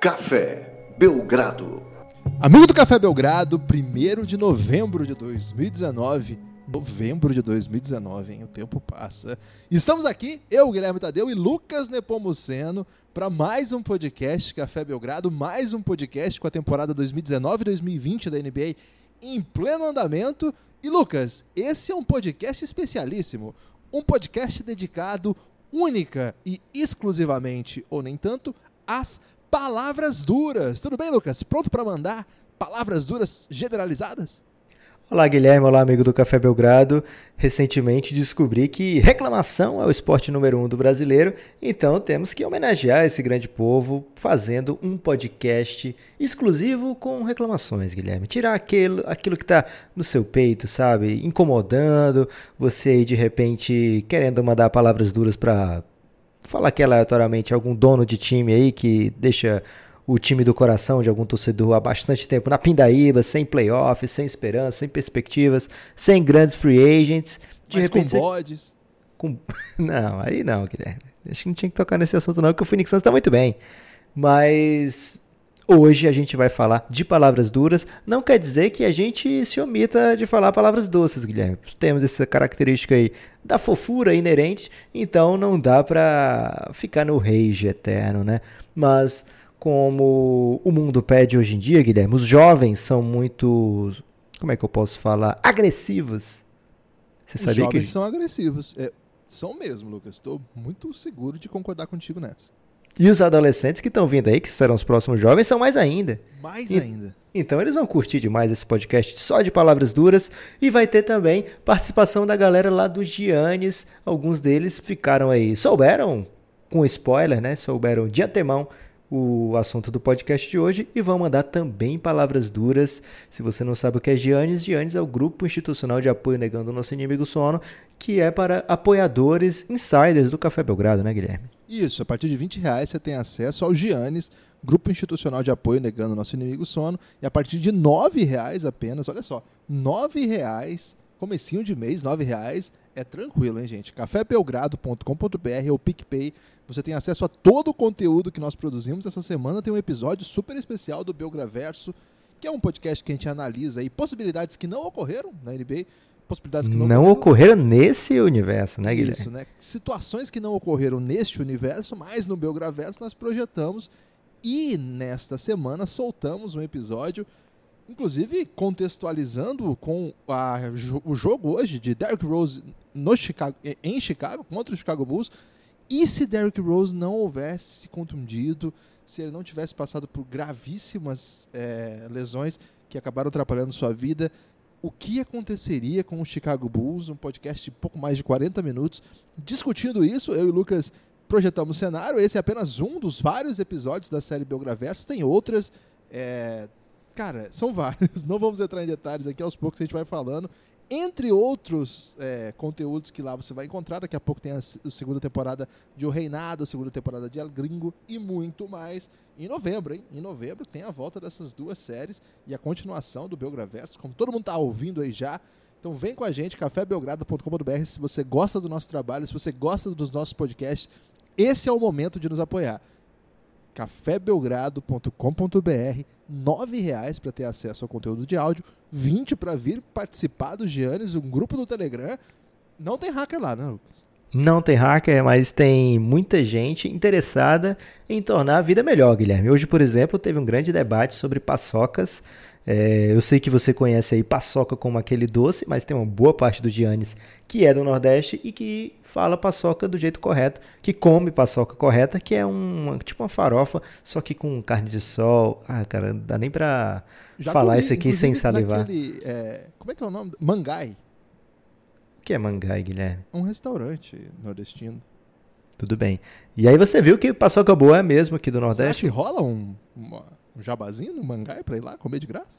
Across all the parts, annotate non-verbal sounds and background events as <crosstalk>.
Café Belgrado. Amigo do Café Belgrado, 1 de novembro de 2019. Novembro de 2019, hein? O tempo passa. Estamos aqui, eu, Guilherme Tadeu e Lucas Nepomuceno, para mais um podcast Café Belgrado, mais um podcast com a temporada 2019-2020 da NBA em pleno andamento. E Lucas, esse é um podcast especialíssimo, um podcast dedicado única e exclusivamente, ou nem tanto, às palavras duras. Tudo bem, Lucas? Pronto para mandar palavras duras generalizadas? Olá, Guilherme. Olá, amigo do Café Belgrado. Recentemente descobri que reclamação é o esporte número um do brasileiro, então temos que homenagear esse grande povo fazendo um podcast exclusivo com reclamações, Guilherme. Tirar aquilo, aquilo que está no seu peito, sabe? Incomodando, você aí de repente querendo mandar palavras duras para falar que aleatoriamente algum dono de time aí que deixa o time do coração de algum torcedor há bastante tempo na pindaíba, sem playoffs, sem esperança, sem perspectivas, sem grandes free agents. De Mas repente, com bodes. Com... <laughs> Não, aí não, Guilherme. Acho que não tinha que tocar nesse assunto não, porque o Phoenix Suns está muito bem. Mas hoje a gente vai falar de palavras duras. Não quer dizer que a gente se omita de falar palavras doces, Guilherme. Temos essa característica aí da fofura inerente, então não dá pra ficar no rage eterno, né? Mas como o mundo pede hoje em dia, Guilherme, os jovens são muito, como é que eu posso falar, agressivos. Você os sabia jovens que... são agressivos. É, são mesmo, Lucas. Estou muito seguro de concordar contigo nessa. E os adolescentes que estão vindo aí, que serão os próximos jovens, são mais ainda. Mais e, ainda. Então eles vão curtir demais esse podcast só de palavras duras. E vai ter também participação da galera lá do Giannis. Alguns deles ficaram aí, souberam, com spoiler, né? Souberam de antemão o assunto do podcast de hoje e vão mandar também palavras duras. Se você não sabe o que é Giannis, Giannis é o grupo institucional de apoio negando o nosso inimigo sono, que é para apoiadores insiders do Café Belgrado, né, Guilherme? Isso, a partir de 20 reais você tem acesso ao Giannis, grupo institucional de apoio negando o nosso inimigo sono, e a partir de 9 reais apenas, olha só, 9 reais, comecinho de mês, 9 reais, é tranquilo, hein, gente? cafébelgrado.com.br ou PicPay você tem acesso a todo o conteúdo que nós produzimos. Essa semana tem um episódio super especial do Belgraverso, que é um podcast que a gente analisa aí possibilidades que não ocorreram na NBA, possibilidades que não, não ocorreram. ocorreram nesse universo, né, Guilherme? Isso, né? Situações que não ocorreram neste universo, mas no Belgraverso nós projetamos e nesta semana soltamos um episódio inclusive contextualizando com a, o jogo hoje de Derrick Rose no Chicago, em Chicago contra o Chicago Bulls e se Derrick Rose não houvesse se contundido, se ele não tivesse passado por gravíssimas é, lesões que acabaram atrapalhando sua vida, o que aconteceria com o Chicago Bulls? Um podcast de pouco mais de 40 minutos. Discutindo isso, eu e o Lucas projetamos o cenário. Esse é apenas um dos vários episódios da série Belgraverso. Tem outras. É... Cara, são <laughs> vários. Não vamos entrar em detalhes aqui, aos poucos a gente vai falando. Entre outros é, conteúdos que lá você vai encontrar, daqui a pouco tem a, a segunda temporada de O Reinado, a segunda temporada de El Gringo e muito mais. Em novembro, hein? Em novembro tem a volta dessas duas séries e a continuação do Belgraverso, como todo mundo está ouvindo aí já. Então vem com a gente, cafébelgrado.com.br, se você gosta do nosso trabalho, se você gosta dos nossos podcasts, esse é o momento de nos apoiar cafébelgrado.com.br, R$ reais para ter acesso ao conteúdo de áudio, 20 para vir participar do Giannis, um grupo do Telegram. Não tem hacker lá, né, Lucas? Não tem hacker, mas tem muita gente interessada em tornar a vida melhor, Guilherme. Hoje, por exemplo, teve um grande debate sobre paçocas é, eu sei que você conhece aí paçoca como aquele doce, mas tem uma boa parte do Giannis que é do Nordeste e que fala paçoca do jeito correto, que come paçoca correta, que é uma, tipo uma farofa, só que com carne de sol. Ah, cara, não dá nem pra Já falar comi, isso aqui sem salivar. Naquele, é, como é que é o nome? Mangai. O que é Mangai, Guilherme? Um restaurante nordestino. Tudo bem. E aí você viu que paçoca boa é mesmo aqui do Nordeste? Será que rola um, uma um jabazinho no Mangai para ir lá comer de graça?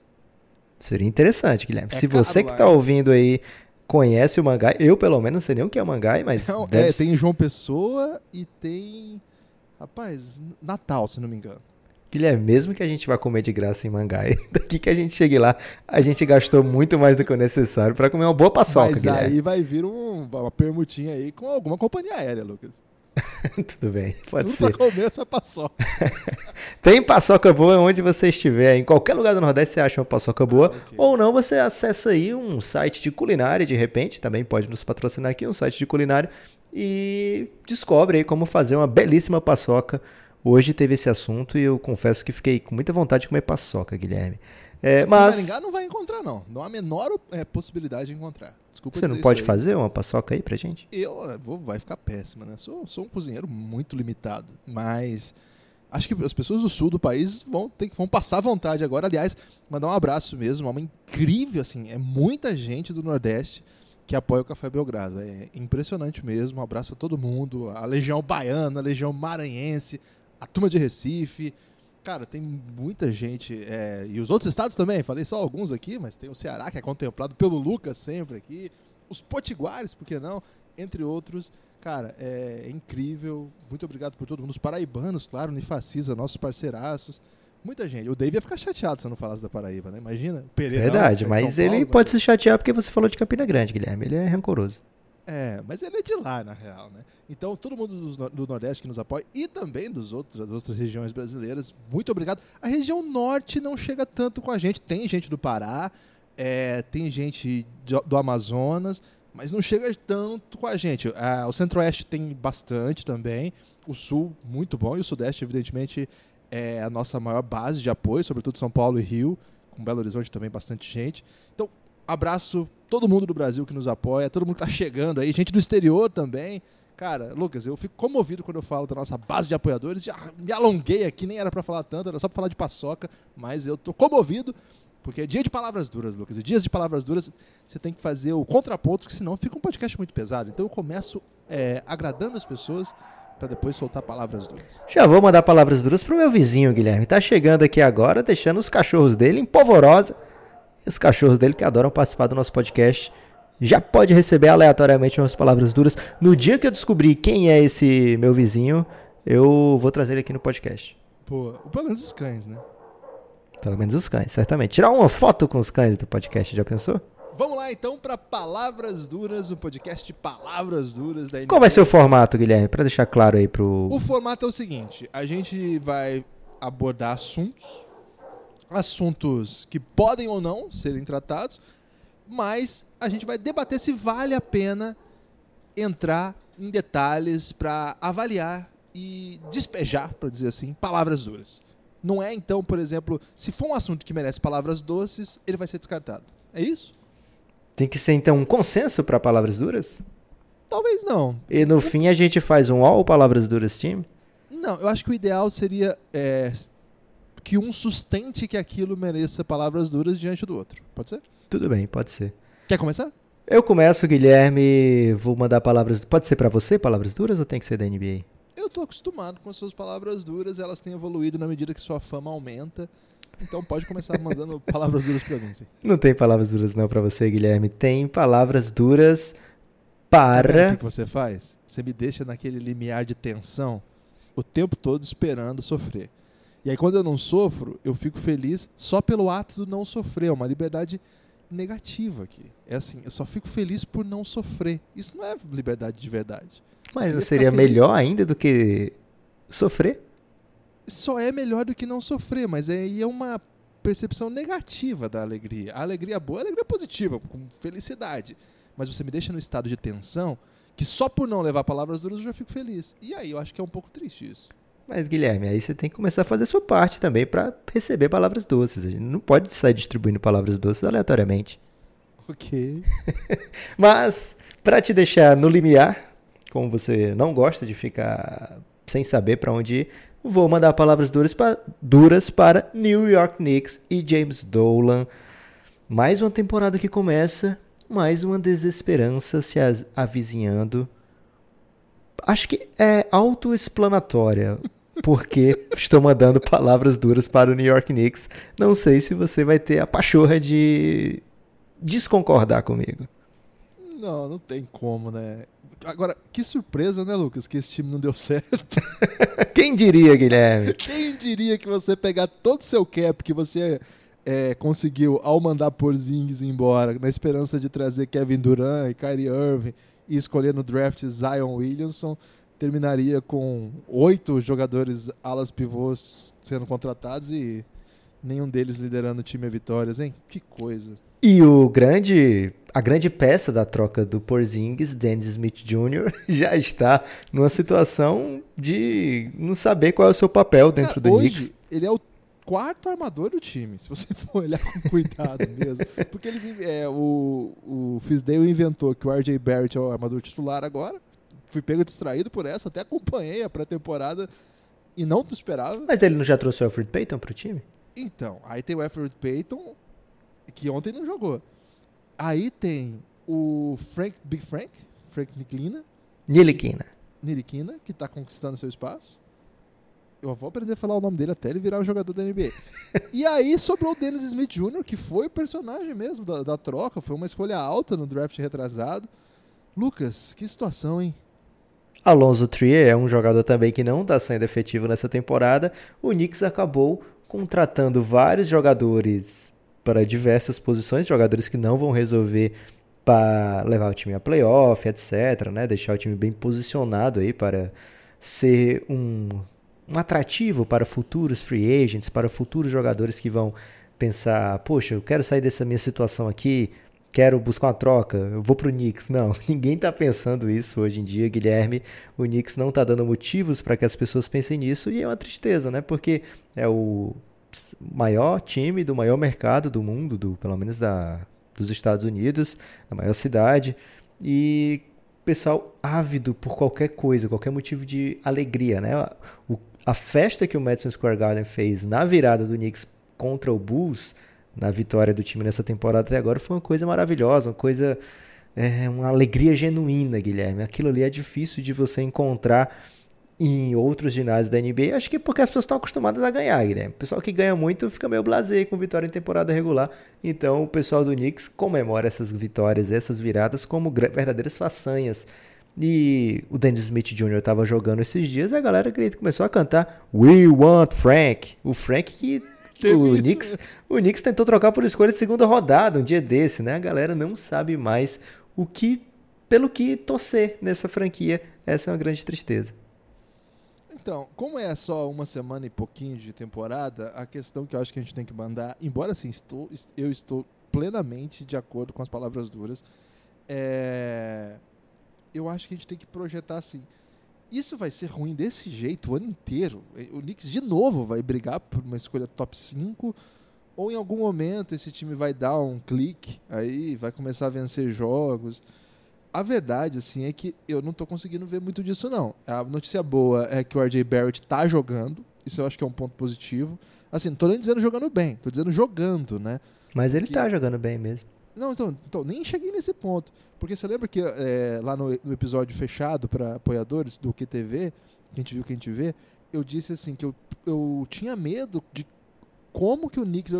Seria interessante, Guilherme. É Se você que está ouvindo aí conhece o Mangai, eu pelo menos não sei nem o que é o Mangai, mas. Não, é, tem João Pessoa e tem. Rapaz, Natal, se não me engano. Guilherme, mesmo que a gente vá comer de graça em Mangai, <laughs> daqui que a gente chegue lá, a gente gastou muito mais do que o necessário para comer uma boa paçoca, Mas Guilherme. aí vai vir um, uma permutinha aí com alguma companhia aérea, Lucas. <laughs> Tudo bem, pode Tudo ser. pra comer essa paçoca. <laughs> Tem paçoca boa onde você estiver. Em qualquer lugar do Nordeste você acha uma paçoca boa. Ah, ok. Ou não, você acessa aí um site de culinária, de repente, também pode nos patrocinar aqui, um site de culinária, e descobre aí como fazer uma belíssima paçoca. Hoje teve esse assunto e eu confesso que fiquei com muita vontade de comer paçoca, Guilherme. É, mas Maringá não vai encontrar, não. Não há a menor é, possibilidade de encontrar. Desculpa você não pode fazer uma paçoca aí pra gente? Eu eh, vou, vai ficar péssima, né? Sou, sou um cozinheiro muito limitado, mas acho que as pessoas do sul do país vão ter vão passar vontade agora. Aliás, mandar um abraço mesmo, uma incrível assim, é muita gente do Nordeste que apoia o Café Belgrado. É impressionante mesmo. Um abraço a todo mundo, a Legião Baiana, a Legião Maranhense, a turma de Recife. Cara, tem muita gente. é, e os outros estados também, falei só alguns aqui, mas tem o Ceará, que é contemplado pelo Lucas sempre aqui. Os Potiguares, por que não? Entre outros. Cara, é incrível. Muito obrigado por todo mundo. Os paraibanos, claro, Unifacisa, nossos parceiraços. Muita gente. O Dave ia ficar chateado se eu não falasse da Paraíba, né? Imagina. o Pereirão, Verdade, é mas São ele Paulo, pode se chatear porque você falou de Campina Grande, Guilherme. Ele é rancoroso. É, mas ele é de lá, na real, né? Então, todo mundo no- do, Nordeste que nos apoia e também dos outros, das outras regiões brasileiras, muito obrigado. A região Norte não chega tanto com a gente. Tem gente do Pará, é, tem gente de- do Amazonas, mas não chega tanto com a gente. Ah, o Centro-Oeste tem bastante também. O Sul, muito bom. E o Sudeste, evidentemente, é a nossa maior base de apoio, sobretudo São Paulo e Rio. Com Belo Horizonte também bastante gente. Então, abraço todo mundo do Brasil que nos apoia, todo mundo que tá chegando aí, gente do exterior também. Cara, Lucas, eu fico comovido quando eu falo da nossa base de apoiadores. Já me alonguei aqui, nem era pra falar tanto, era só pra falar de paçoca, mas eu tô comovido, porque é dia de palavras duras, Lucas. E dias de palavras duras, você tem que fazer o contraponto, senão fica um podcast muito pesado. Então eu começo é, agradando as pessoas pra depois soltar palavras duras. Já vou mandar palavras duras pro meu vizinho, Guilherme. Tá chegando aqui agora, deixando os cachorros dele em polvorosa. Os cachorros dele que adoram participar do nosso podcast. Já pode receber aleatoriamente umas palavras duras. No dia que eu descobrir quem é esse meu vizinho, eu vou trazer ele aqui no podcast. Pô, pelo menos os cães, né? Pelo menos os cães, certamente. Tirar uma foto com os cães do podcast, já pensou? Vamos lá então pra Palavras Duras, o podcast de Palavras Duras da Qual vai NBA. ser o formato, Guilherme? Pra deixar claro aí pro. O formato é o seguinte: a gente vai abordar assuntos, assuntos que podem ou não serem tratados, mas a gente vai debater se vale a pena entrar em detalhes para avaliar e despejar, para dizer assim, palavras duras. Não é então, por exemplo, se for um assunto que merece palavras doces, ele vai ser descartado. É isso? Tem que ser então um consenso pra palavras duras? Talvez não. E no fim a gente faz um all palavras duras time? Não, eu acho que o ideal seria é, que um sustente que aquilo mereça palavras duras diante do outro. Pode ser? Tudo bem, pode ser. Quer começar? Eu começo, Guilherme. Vou mandar palavras. Pode ser pra você palavras duras ou tem que ser da NBA? Eu tô acostumado com as suas palavras duras, elas têm evoluído na medida que sua fama aumenta. Então pode começar <laughs> mandando palavras duras pra mim, sim. Não tem palavras duras não pra você, Guilherme. Tem palavras duras Tá vendo o para. que, que você faz? Você me deixa naquele limiar de tensão o tempo todo esperando sofrer. E aí quando eu não sofro, eu fico feliz só pelo ato do não sofrer. É uma liberdade negativa aqui. É assim, eu só fico feliz por não sofrer. Isso não é liberdade de verdade. Mas não seria melhor ainda do que sofrer? Só é melhor do que não sofrer, mas aí é uma percepção negativa da alegria. A alegria boa é a alegria positiva, com felicidade. Mas você me deixa no estado de tensão que só por não levar palavras duras eu já fico feliz. E aí eu acho que é um pouco triste isso. Mas, Guilherme, aí você tem que começar a fazer a sua parte também pra receber palavras doces. A gente não pode sair distribuindo palavras doces aleatoriamente. Ok. <laughs> Mas, pra te deixar no limiar, como você não gosta de ficar sem saber pra onde ir, vou mandar palavras duras, pa- duras para New York Knicks e James Dolan. Mais uma temporada que começa, mais uma desesperança se avizinhando. Acho que é autoexplanatória. Porque estou mandando palavras duras para o New York Knicks. Não sei se você vai ter a pachorra de desconcordar comigo. Não, não tem como, né? Agora, que surpresa, né, Lucas, que esse time não deu <laughs> certo. Quem diria, Guilherme? Quem diria que você pegar todo o seu cap que você é, conseguiu ao mandar Porzingis embora, na esperança de trazer Kevin Durant e Kyrie Irving e escolher no draft Zion Williamson, terminaria com oito jogadores alas pivôs sendo contratados e nenhum deles liderando o time a vitórias, hein? Que coisa. E o grande, a grande peça da troca do Porzingis, Dennis Smith Jr., <laughs> já está numa situação de não saber qual é o seu papel dentro Cara, do hoje, Knicks. Ele é o quarto armador do time, se você for olhar com <laughs> cuidado mesmo. Porque eles, é, o, o Fisdale inventou que o RJ Barrett é o armador titular agora. Fui pego distraído por essa, até acompanhei a pré-temporada e não esperava. Mas ele não já trouxe o Alfred Payton pro time? Então, aí tem o Alfred Payton, que ontem não jogou. Aí tem o Frank, Big Frank, Frank Niklina, Nilikina. Niriquina, que tá conquistando seu espaço. Eu vou aprender a falar o nome dele até ele virar um jogador da NBA. <laughs> e aí sobrou o Dennis Smith Jr., que foi o personagem mesmo da, da troca, foi uma escolha alta no draft retrasado. Lucas, que situação, hein? Alonso Trier é um jogador também que não está sendo efetivo nessa temporada. O Knicks acabou contratando vários jogadores para diversas posições, jogadores que não vão resolver para levar o time a playoff, etc, né? Deixar o time bem posicionado aí para ser um, um atrativo para futuros free agents, para futuros jogadores que vão pensar, poxa, eu quero sair dessa minha situação aqui, quero buscar uma troca, eu vou pro Knicks. Não, <laughs> ninguém tá pensando isso hoje em dia, Guilherme. O Knicks não tá dando motivos para que as pessoas pensem nisso e é uma tristeza, né? Porque é o maior time do maior mercado do mundo, do pelo menos da dos Estados Unidos, da maior cidade, e pessoal ávido por qualquer coisa, qualquer motivo de alegria, né? O, a festa que o Madison Square Garden fez na virada do Knicks contra o Bulls, na vitória do time nessa temporada até agora, foi uma coisa maravilhosa, uma coisa, é, uma alegria genuína, Guilherme. Aquilo ali é difícil de você encontrar em outros ginásios da NBA, acho que porque as pessoas estão acostumadas a ganhar, Guilherme. O pessoal que ganha muito fica meio blasé com vitória em temporada regular. Então o pessoal do Knicks comemora essas vitórias, essas viradas como verdadeiras façanhas. E o Dennis Smith Jr. estava jogando esses dias e a galera começou a cantar We Want Frank. O Frank que o Knicks, o Knicks tentou trocar por escolha de segunda rodada um dia desse, né? A galera não sabe mais o que pelo que torcer nessa franquia. Essa é uma grande tristeza. Então, como é só uma semana e pouquinho de temporada, a questão que eu acho que a gente tem que mandar, embora assim, estou, eu estou plenamente de acordo com as palavras duras, é, eu acho que a gente tem que projetar assim. Isso vai ser ruim desse jeito o ano inteiro. O Knicks de novo vai brigar por uma escolha top 5 ou em algum momento esse time vai dar um clique aí, vai começar a vencer jogos a verdade, assim, é que eu não estou conseguindo ver muito disso, não. A notícia boa é que o RJ Barrett está jogando. Isso eu acho que é um ponto positivo. Assim, não tô nem dizendo jogando bem, tô dizendo jogando, né? Mas ele está jogando bem mesmo. Não, então, então, nem cheguei nesse ponto. Porque você lembra que é, lá no, no, episódio fechado para apoiadores do QTV, que a gente viu que a gente vê, eu disse assim que eu, eu tinha medo de como que o Knicks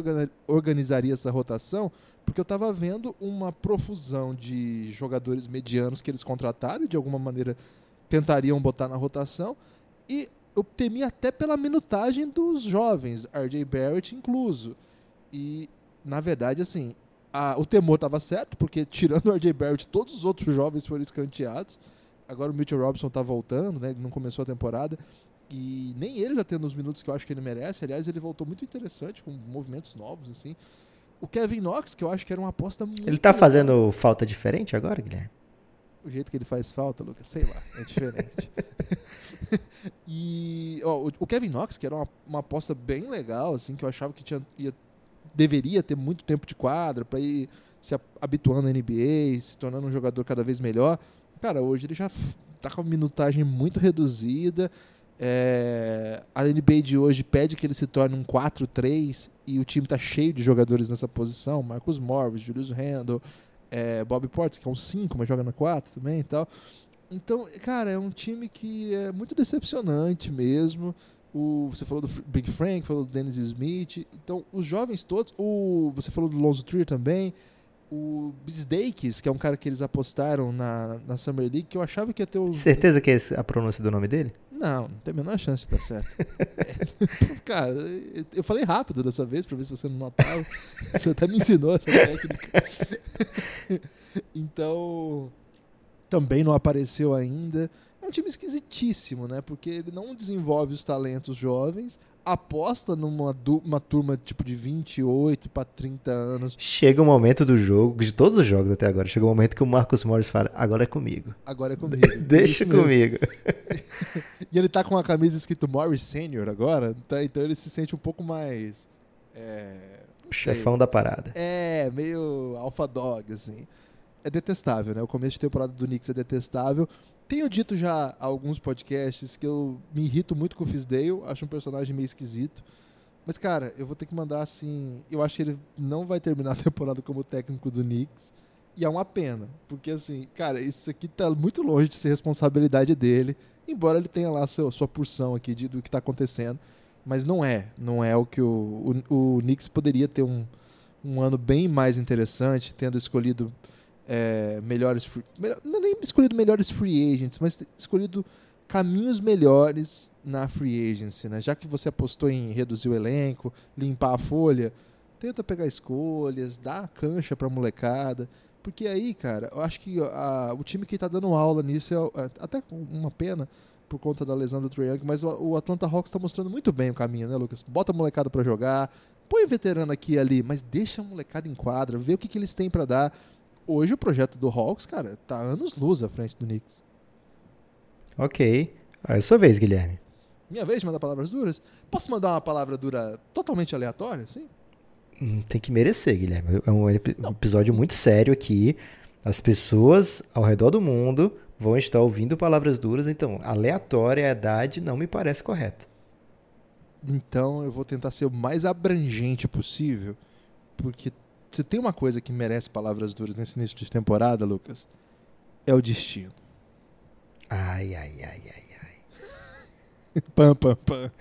organizaria essa rotação, porque eu estava vendo uma profusão de jogadores medianos que eles contrataram e de alguma maneira tentariam botar na rotação, e eu temia até pela minutagem dos jovens, RJ Barrett incluso. E, na verdade, assim, a, o temor estava certo, porque tirando o RJ Barrett, todos os outros jovens foram escanteados. Agora o Mitchell Robinson está voltando, né? ele não começou a temporada. E nem ele já tendo os minutos que eu acho que ele merece. Aliás, ele voltou muito interessante, com movimentos novos, assim. O Kevin Knox, que eu acho que era uma aposta muito. Ele tá legal. fazendo falta diferente agora, Guilherme? O jeito que ele faz falta, Lucas, sei lá, é diferente. <laughs> e ó, o Kevin Knox, que era uma, uma aposta bem legal, assim, que eu achava que tinha, ia, deveria ter muito tempo de quadra para ir se habituando à NBA, se tornando um jogador cada vez melhor. Cara, hoje ele já tá com uma minutagem muito reduzida é, a NBA de hoje pede que ele se torne um 4-3 e o time está cheio de jogadores nessa posição. Marcus Morris, Julius Randle, é, Bob Portis, que é um 5, mas joga na 4 também e tal. Então, cara, é um time que é muito decepcionante mesmo. O, você falou do Big Frank, falou do Dennis Smith. Então, os jovens todos. O, você falou do Lonzo Trier também. O Bisdakes, que é um cara que eles apostaram na, na Summer League, que eu achava que ia ter os. Certeza que é a pronúncia do nome dele? Não, não tem a menor chance de dar certo. <laughs> Cara, eu falei rápido dessa vez para ver se você não notava. Você até me ensinou essa técnica. <laughs> então, também não apareceu ainda. Um time esquisitíssimo, né? Porque ele não desenvolve os talentos jovens, aposta numa uma turma tipo de 28 para 30 anos. Chega o um momento do jogo, de todos os jogos até agora, chega o um momento que o Marcos Morris fala: agora é comigo. Agora é comigo. <laughs> Deixa comigo. <laughs> e ele tá com a camisa escrito Morris Senior agora, tá? então ele se sente um pouco mais. É, Chefão da parada. É, meio alpha dog, assim. É detestável, né? O começo de temporada do Knicks é detestável. Tenho dito já alguns podcasts que eu me irrito muito com o Fisdale, acho um personagem meio esquisito. Mas, cara, eu vou ter que mandar assim. Eu acho que ele não vai terminar a <laughs> temporada como técnico do Knicks. E é uma pena, porque assim, cara, isso aqui tá muito longe de ser responsabilidade dele, embora ele tenha lá seu, sua porção aqui de, do que tá acontecendo. Mas não é, não é o que o, o, o Knicks poderia ter um, um ano bem mais interessante, tendo escolhido é, melhores. Free, melhor, não é nem escolhido melhores free agents, mas escolhido caminhos melhores na free agency, né? Já que você apostou em reduzir o elenco, limpar a folha, tenta pegar escolhas, dá cancha pra molecada. Porque aí, cara, eu acho que a, o time que está dando aula nisso é, é até uma pena por conta da lesão do Young, mas o, o Atlanta Hawks está mostrando muito bem o caminho, né, Lucas? Bota a molecada para jogar, põe veterano aqui e ali, mas deixa a molecada em quadra, vê o que, que eles têm para dar hoje o projeto do Hawks, cara, tá anos luz à frente do Knicks. Ok. É a sua vez, Guilherme. Minha vez de mandar palavras duras? Posso mandar uma palavra dura totalmente aleatória, sim? Hum, tem que merecer, Guilherme. É um episódio muito sério aqui. As pessoas ao redor do mundo vão estar ouvindo palavras duras, então aleatória a idade não me parece correto. Então eu vou tentar ser o mais abrangente possível, porque se tem uma coisa que merece palavras duras nesse início de temporada, Lucas, é o destino. Ai, ai, ai, ai, ai. <laughs> pam, pam, pam.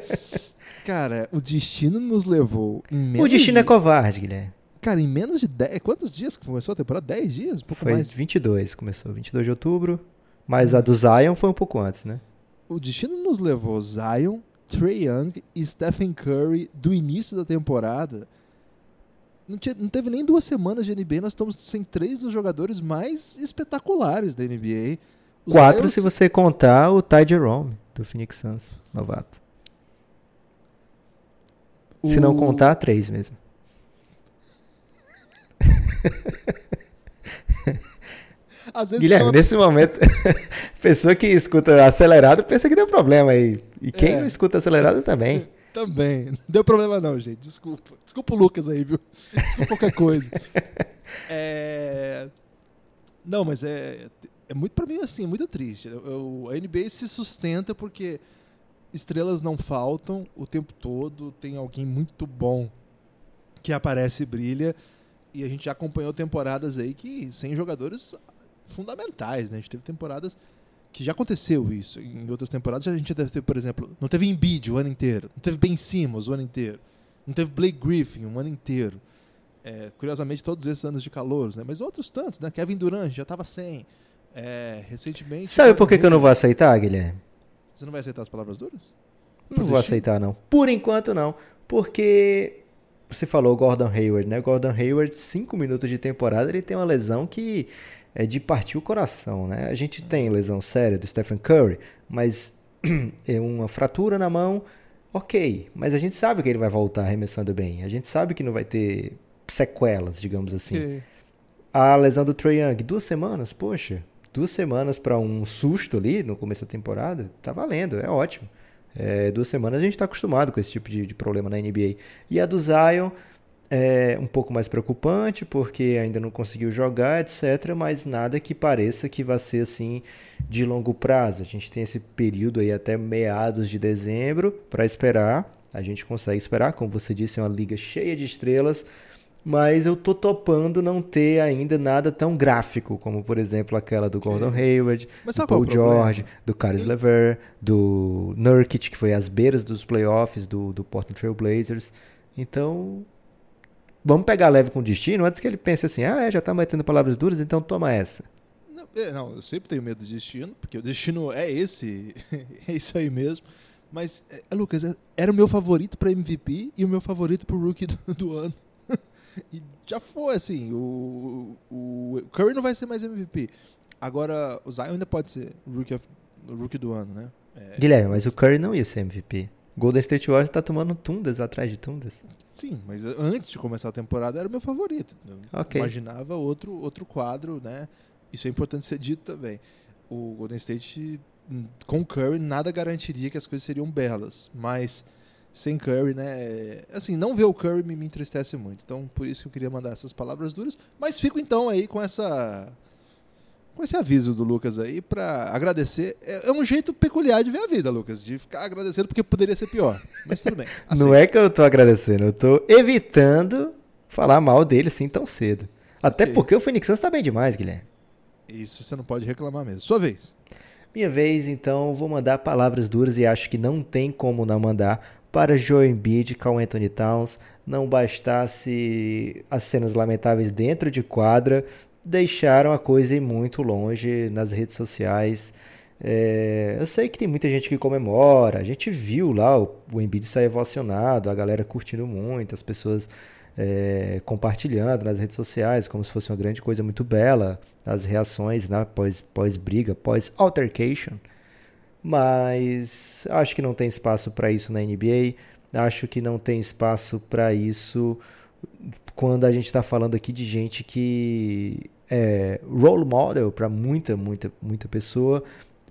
<laughs> Cara, o destino nos levou em menos O destino de... é covarde, Guilherme. Cara, em menos de 10. Quantos dias que começou a temporada? 10 dias? Um pouco foi mais. 22, começou 22 de outubro. Mas a do Zion foi um pouco antes, né? O destino nos levou Zion, Trey Young e Stephen Curry do início da temporada não, tinha, não, teve nem duas semanas de NBA, nós estamos sem três dos jogadores mais espetaculares da NBA. Os Quatro se você contar o Ty Jerome, do Phoenix Suns, novato. O... Se não contar, três mesmo. Guilherme, ela... nesse momento, <laughs> pessoa que escuta acelerado pensa que deu problema aí. E quem é. não escuta acelerado também. Também. Não deu problema não, gente. Desculpa. Desculpa o Lucas aí, viu? Desculpa qualquer coisa. <laughs> É... Não, mas é, é muito para mim assim, muito triste. Eu, a NBA se sustenta porque estrelas não faltam o tempo todo, tem alguém muito bom que aparece e brilha. E a gente já acompanhou temporadas aí que sem jogadores fundamentais, né? A gente teve temporadas que já aconteceu isso em outras temporadas. A gente deve ter, por exemplo, não teve Embiid o ano inteiro, não teve Ben Simmons o ano inteiro, não teve Blake Griffin um ano inteiro. É, curiosamente, todos esses anos de calor, né? Mas outros tantos, né? Kevin Durant já estava sem. É, recentemente. Sabe por que, que eu não vou aceitar, Guilherme? Você não vai aceitar as palavras duras? Não vou aceitar, não. Por enquanto, não. Porque você falou Gordon Hayward, né? Gordon Hayward, cinco minutos de temporada, ele tem uma lesão que é de partir o coração, né? A gente tem lesão séria do Stephen Curry, mas <clears throat> é uma fratura na mão, ok. Mas a gente sabe que ele vai voltar arremessando bem. A gente sabe que não vai ter sequelas, digamos assim. A lesão do Trae Young, duas semanas, poxa, duas semanas para um susto ali no começo da temporada, tá valendo, é ótimo. É, duas semanas a gente está acostumado com esse tipo de, de problema na NBA. E a do Zion é um pouco mais preocupante porque ainda não conseguiu jogar, etc. Mas nada que pareça que vai ser assim de longo prazo. A gente tem esse período aí até meados de dezembro para esperar. A gente consegue esperar, como você disse, é uma liga cheia de estrelas. Mas eu tô topando não ter ainda nada tão gráfico, como por exemplo aquela do Gordon Hayward, do Paul George, do Caris Lever, do Nurkic, que foi às beiras dos playoffs do, do Portland Trail Blazers. Então, vamos pegar leve com o destino antes que ele pense assim, ah, é, já tá metendo palavras duras, então toma essa. Não, é, não, eu sempre tenho medo do destino, porque o destino é esse, <laughs> é isso aí mesmo. Mas, é, Lucas, é, era o meu favorito para MVP e o meu favorito para Rookie <laughs> do, do ano. e já foi, assim, o, o Curry não vai ser mais MVP. Agora, o Zion ainda pode ser rookie, of, rookie do ano, né? É... Guilherme, mas o Curry não ia ser MVP. Golden State Warriors tá tomando tundas atrás de tundas. Sim, mas antes de começar a temporada era o meu favorito. Eu okay. imaginava outro, outro quadro, né? Isso é importante ser dito também. O Golden State, hum, com Curry, nada garantiria que as coisas seriam belas. Mas sem Curry, né? Assim, não ver o Curry me, me entristece muito. Então, por isso que eu queria mandar essas palavras duras. Mas fico então aí com essa com esse aviso do Lucas aí para agradecer. É, é, um jeito peculiar de ver a vida, Lucas, de ficar agradecendo porque poderia ser pior. Mas tudo bem. Aceito. <laughs> Não é que eu tô agradecendo, eu tô evitando falar mal dele assim tão cedo. Até okay. porque o Phoenix Suns tá bem demais, Guilherme. Isso você não pode reclamar mesmo. Sua vez. Minha vez, então, vou mandar palavras duras e acho que não tem como não mandar para Joe Embiid, Carl Anthony Towns. Não bastasse as cenas lamentáveis dentro de quadra, deixaram a coisa ir muito longe nas redes sociais. É, eu sei que tem muita gente que comemora, a gente viu lá o, o Embiid sair ovacionado, a galera curtindo muito, as pessoas é, compartilhando nas redes sociais como se fosse uma grande coisa muito bela, as reações né, pós, pós briga, pós altercation. Mas acho que não tem espaço para isso na NBA, acho que não tem espaço para isso quando a gente está falando aqui de gente que é role model para muita, muita, muita pessoa,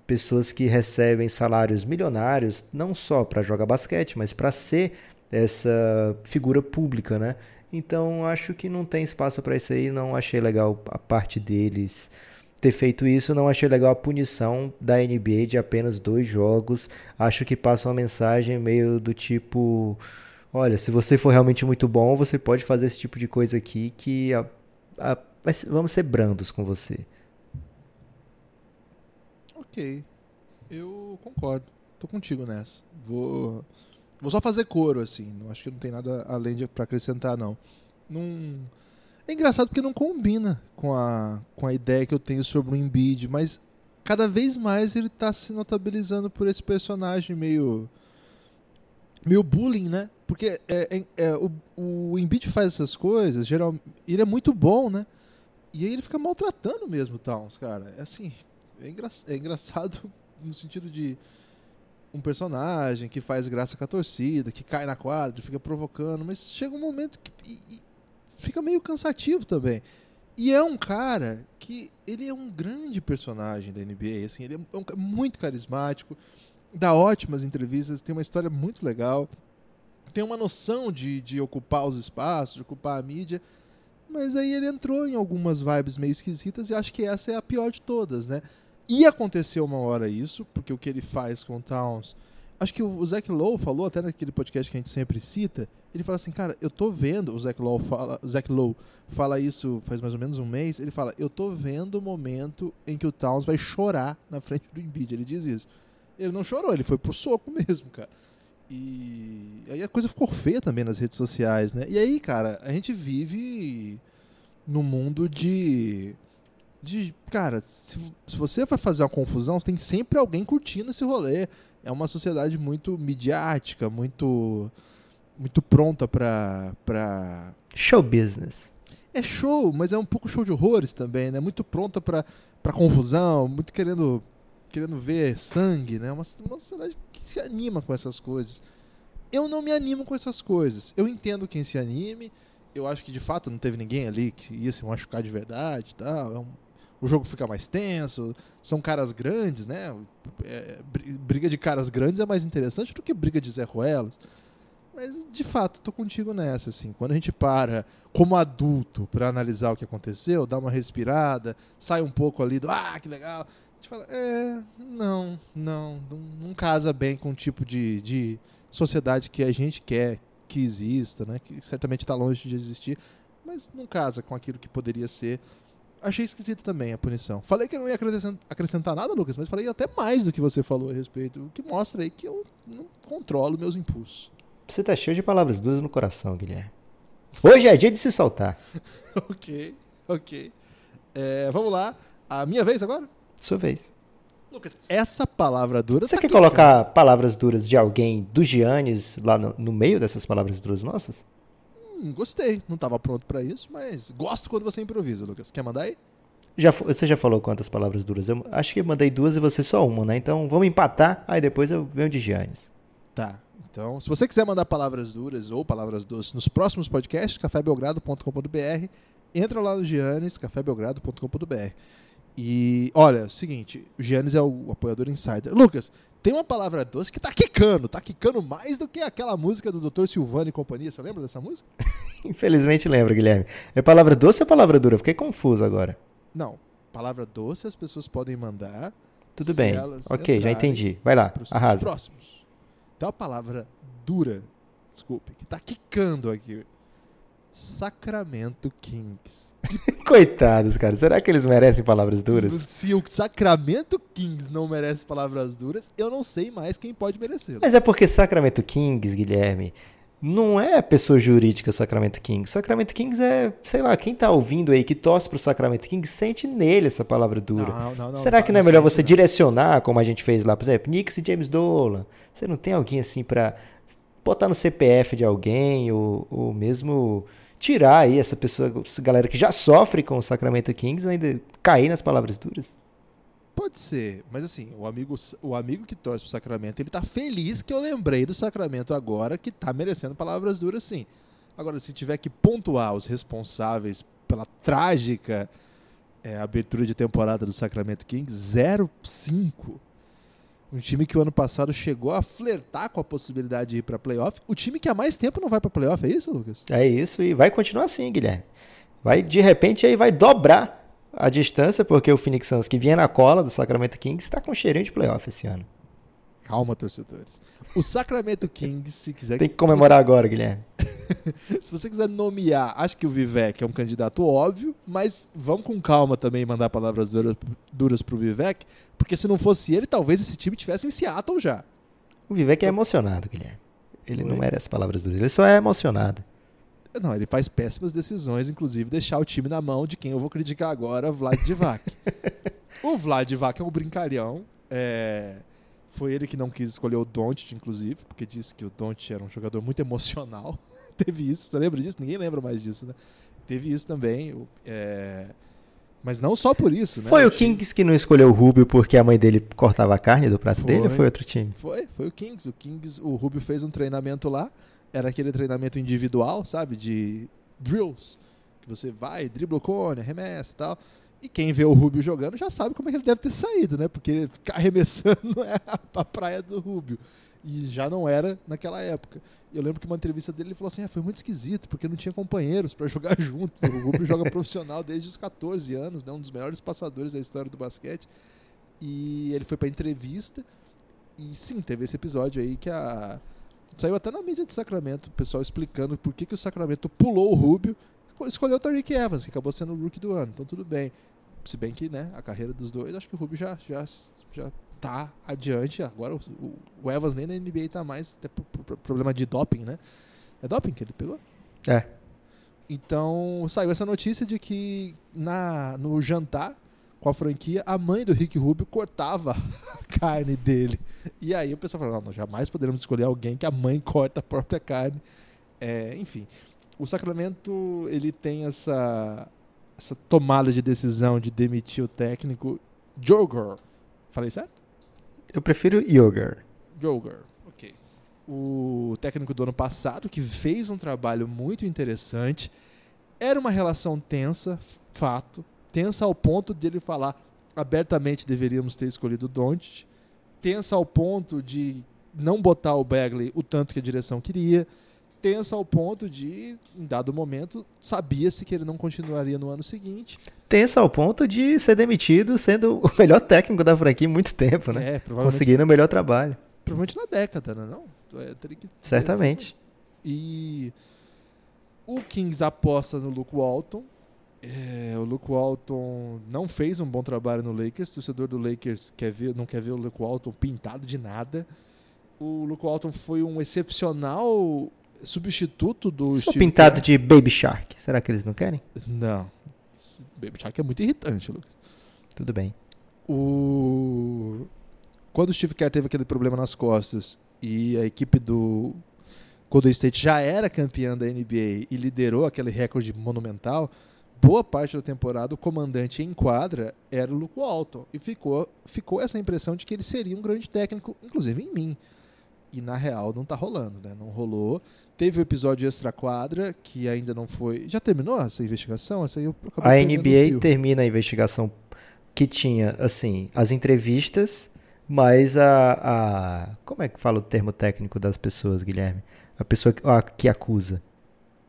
pessoas que recebem salários milionários, não só para jogar basquete, mas para ser essa figura pública, né? Então acho que não tem espaço para isso aí, não achei legal a parte deles ter feito isso, não achei legal a punição da NBA de apenas dois jogos. Acho que passa uma mensagem meio do tipo olha, se você for realmente muito bom, você pode fazer esse tipo de coisa aqui que a, a, ser, vamos ser brandos com você. Ok, eu concordo. Tô contigo nessa. Vou, vou só fazer coro assim. Não acho que não tem nada além de para acrescentar não. Não é engraçado porque não combina com a, com a ideia que eu tenho sobre o Embiid, mas cada vez mais ele está se notabilizando por esse personagem meio meio bullying, né? Porque é, é, é, o, o Embiid faz essas coisas, geral, ele é muito bom, né? E aí ele fica maltratando mesmo o Towns, cara. É assim, é, engra, é engraçado <laughs> no sentido de um personagem que faz graça com a torcida, que cai na quadra, fica provocando, mas chega um momento que e, e fica meio cansativo também. E é um cara que ele é um grande personagem da NBA, assim, ele é um, é muito carismático dá ótimas entrevistas, tem uma história muito legal, tem uma noção de, de ocupar os espaços, de ocupar a mídia, mas aí ele entrou em algumas vibes meio esquisitas e acho que essa é a pior de todas, né? E aconteceu uma hora isso, porque o que ele faz com o Towns. Acho que o Zach Lowe falou, até naquele podcast que a gente sempre cita, ele fala assim, cara, eu tô vendo, o Zach Lowe fala, Zach Lowe fala isso faz mais ou menos um mês, ele fala, eu tô vendo o momento em que o Towns vai chorar na frente do Embiid, ele diz isso. Ele não chorou, ele foi pro soco mesmo, cara. E aí a coisa ficou feia também nas redes sociais, né? E aí, cara, a gente vive no mundo de. de cara, se, se você vai fazer uma confusão, tem sempre alguém curtindo esse rolê. É uma sociedade muito midiática, muito. muito pronta pra. pra... Show business. É show, mas é um pouco show de horrores também, né? Muito pronta pra, pra confusão, muito querendo querendo ver sangue, né? Uma, uma sociedade que se anima com essas coisas. Eu não me animo com essas coisas. Eu entendo quem se anime. Eu acho que de fato não teve ninguém ali que ia se machucar de verdade, tal. É um, o jogo fica mais tenso. São caras grandes, né? É, briga de caras grandes é mais interessante do que briga de Zé Ruelas. Mas de fato, tô contigo nessa assim. Quando a gente para como adulto para analisar o que aconteceu, dá uma respirada, sai um pouco ali do ah, que legal gente fala, é, não, não, não, casa bem com o tipo de, de sociedade que a gente quer que exista, né? Que certamente está longe de existir, mas não casa com aquilo que poderia ser. Achei esquisito também a punição. Falei que eu não ia acrescentar nada, Lucas, mas falei até mais do que você falou a respeito, o que mostra aí que eu não controlo meus impulsos. Você tá cheio de palavras duras no coração, Guilherme. Hoje é dia de se soltar. <laughs> ok, ok. É, vamos lá. A minha vez agora? Sua vez. Lucas, essa palavra dura. Você tá quer aqui, colocar cara. palavras duras de alguém do Giannis lá no, no meio dessas palavras duras nossas? Hum, gostei. Não estava pronto para isso, mas gosto quando você improvisa, Lucas. Quer mandar aí? Já, você já falou quantas palavras duras? Eu acho que eu mandei duas e você só uma, né? Então vamos empatar, aí depois eu venho de Giannis. Tá. Então, se você quiser mandar palavras duras ou palavras doces nos próximos podcasts, cafébelgrado.com.br, entra lá no Giannis, cafébelgrado.com.br. E olha, é o seguinte, o Giannis é o apoiador insider. Lucas, tem uma palavra doce que tá quicando, tá quicando mais do que aquela música do Dr. Silvano e companhia. Você lembra dessa música? <laughs> Infelizmente lembro, Guilherme. É palavra doce ou palavra dura? Fiquei confuso agora. Não, palavra doce as pessoas podem mandar. Tudo bem. Ok, já entendi. Vai lá, arrasa. Os próximos. Então a palavra dura, desculpe, que tá quicando aqui. Sacramento Kings. <laughs> Coitados, cara. Será que eles merecem palavras duras? Se o Sacramento Kings não merece palavras duras, eu não sei mais quem pode merecer. Mas é porque Sacramento Kings, Guilherme, não é pessoa jurídica Sacramento Kings. Sacramento Kings é, sei lá, quem tá ouvindo aí que torce pro Sacramento Kings sente nele essa palavra dura. Não, não, não, Será que não é melhor você direcionar, como a gente fez lá, por exemplo, Knicks e James Dolan? Você não tem alguém assim para botar no CPF de alguém ou, ou mesmo tirar aí essa pessoa, essa galera que já sofre com o Sacramento Kings ainda cair nas palavras duras? Pode ser, mas assim, o amigo, o amigo que torce pro Sacramento, ele tá feliz que eu lembrei do Sacramento agora, que tá merecendo palavras duras sim. Agora, se tiver que pontuar os responsáveis pela trágica é, abertura de temporada do Sacramento Kings, 0-5. Um time que o ano passado chegou a flertar com a possibilidade de ir para playoff. O time que há mais tempo não vai para playoff, é isso, Lucas? É isso, e vai continuar assim, Guilherme. Vai, de repente, aí vai dobrar a distância, porque o Phoenix Suns, que vinha na cola do Sacramento Kings, está com cheirinho de playoff esse ano. Calma, torcedores. O Sacramento Kings, se quiser. Tem que comemorar você... agora, Guilherme. <laughs> se você quiser nomear, acho que o Vivek é um candidato óbvio, mas vamos com calma também mandar palavras duras, duras pro Vivek, porque se não fosse ele, talvez esse time tivesse em Seattle já. O Vivek é emocionado, Guilherme. Ele Oi? não merece palavras duras, ele só é emocionado. Não, ele faz péssimas decisões, inclusive deixar o time na mão de quem eu vou criticar agora, Vlad Divac. <laughs> o Vlad Divac é um brincalhão. É... Foi ele que não quis escolher o Doncic, inclusive, porque disse que o Doncic era um jogador muito emocional. <laughs> Teve isso, você lembra disso? Ninguém lembra mais disso, né? Teve isso também. É... Mas não só por isso, né? Foi o, o Kings que não escolheu o Rubio porque a mãe dele cortava a carne do prato foi, dele ou foi outro time? Foi, foi o Kings. O Kings, o Rubio fez um treinamento lá era aquele treinamento individual, sabe? De drills. Que você vai, dribla o cone, arremessa e tal. E quem vê o Rubio jogando já sabe como é que ele deve ter saído, né? Porque ficar arremessando <laughs> é a praia do Rubio. E já não era naquela época. Eu lembro que uma entrevista dele ele falou assim: ah, foi muito esquisito, porque não tinha companheiros para <laughs> jogar junto. O Rubio joga profissional desde os 14 anos, né? um dos melhores passadores da história do basquete. E ele foi para entrevista. E sim, teve esse episódio aí que a, Saiu até na mídia de Sacramento, o pessoal explicando por que, que o Sacramento pulou o Rubio, escolheu o Tariq Evans, que acabou sendo o rookie do ano. Então tudo bem. Se bem que, né, a carreira dos dois, acho que o Rubio já, já, já tá adiante. Agora o, o Evans nem na NBA tá mais, até por, por, por, problema de doping, né? É doping que ele pegou? É. Então saiu essa notícia de que na, no jantar com a franquia, a mãe do Rick Rubio cortava <laughs> a carne dele. E aí o pessoal falou: não, jamais poderemos escolher alguém que a mãe corta a própria carne. É, enfim, o Sacramento ele tem essa, essa tomada de decisão de demitir o técnico Joger. Falei certo? Eu prefiro Yoger. Joger, ok. O técnico do ano passado, que fez um trabalho muito interessante. Era uma relação tensa, fato tensa ao ponto de ele falar abertamente deveríamos ter escolhido o Doncic, tensa ao ponto de não botar o Bagley o tanto que a direção queria, tensa ao ponto de, em dado momento, sabia-se que ele não continuaria no ano seguinte. Tensa ao ponto de ser demitido sendo o melhor técnico da franquia em muito tempo, né? É, provavelmente. Conseguindo o melhor trabalho. Provavelmente na década, né? não? É, que... Certamente. E o Kings aposta no Luke Walton, é, o Luke Walton não fez um bom trabalho no Lakers. O torcedor do Lakers quer ver, não quer ver o Luke Walton pintado de nada. O Luke Walton foi um excepcional substituto do Só Steve pintado Kerr. de Baby Shark. Será que eles não querem? Não. Baby Shark é muito irritante, Lucas. Tudo bem. O... Quando o Steve Kerr teve aquele problema nas costas e a equipe do Golden State já era campeã da NBA e liderou aquele recorde monumental, boa parte da temporada o comandante em quadra era o Luke Walton. E ficou, ficou essa impressão de que ele seria um grande técnico, inclusive em mim. E na real não tá rolando, né? Não rolou. Teve o episódio extra quadra, que ainda não foi. Já terminou essa investigação? Essa aí eu a NBA termina a investigação que tinha, assim, as entrevistas, mas a, a. Como é que fala o termo técnico das pessoas, Guilherme? A pessoa que, a, que acusa.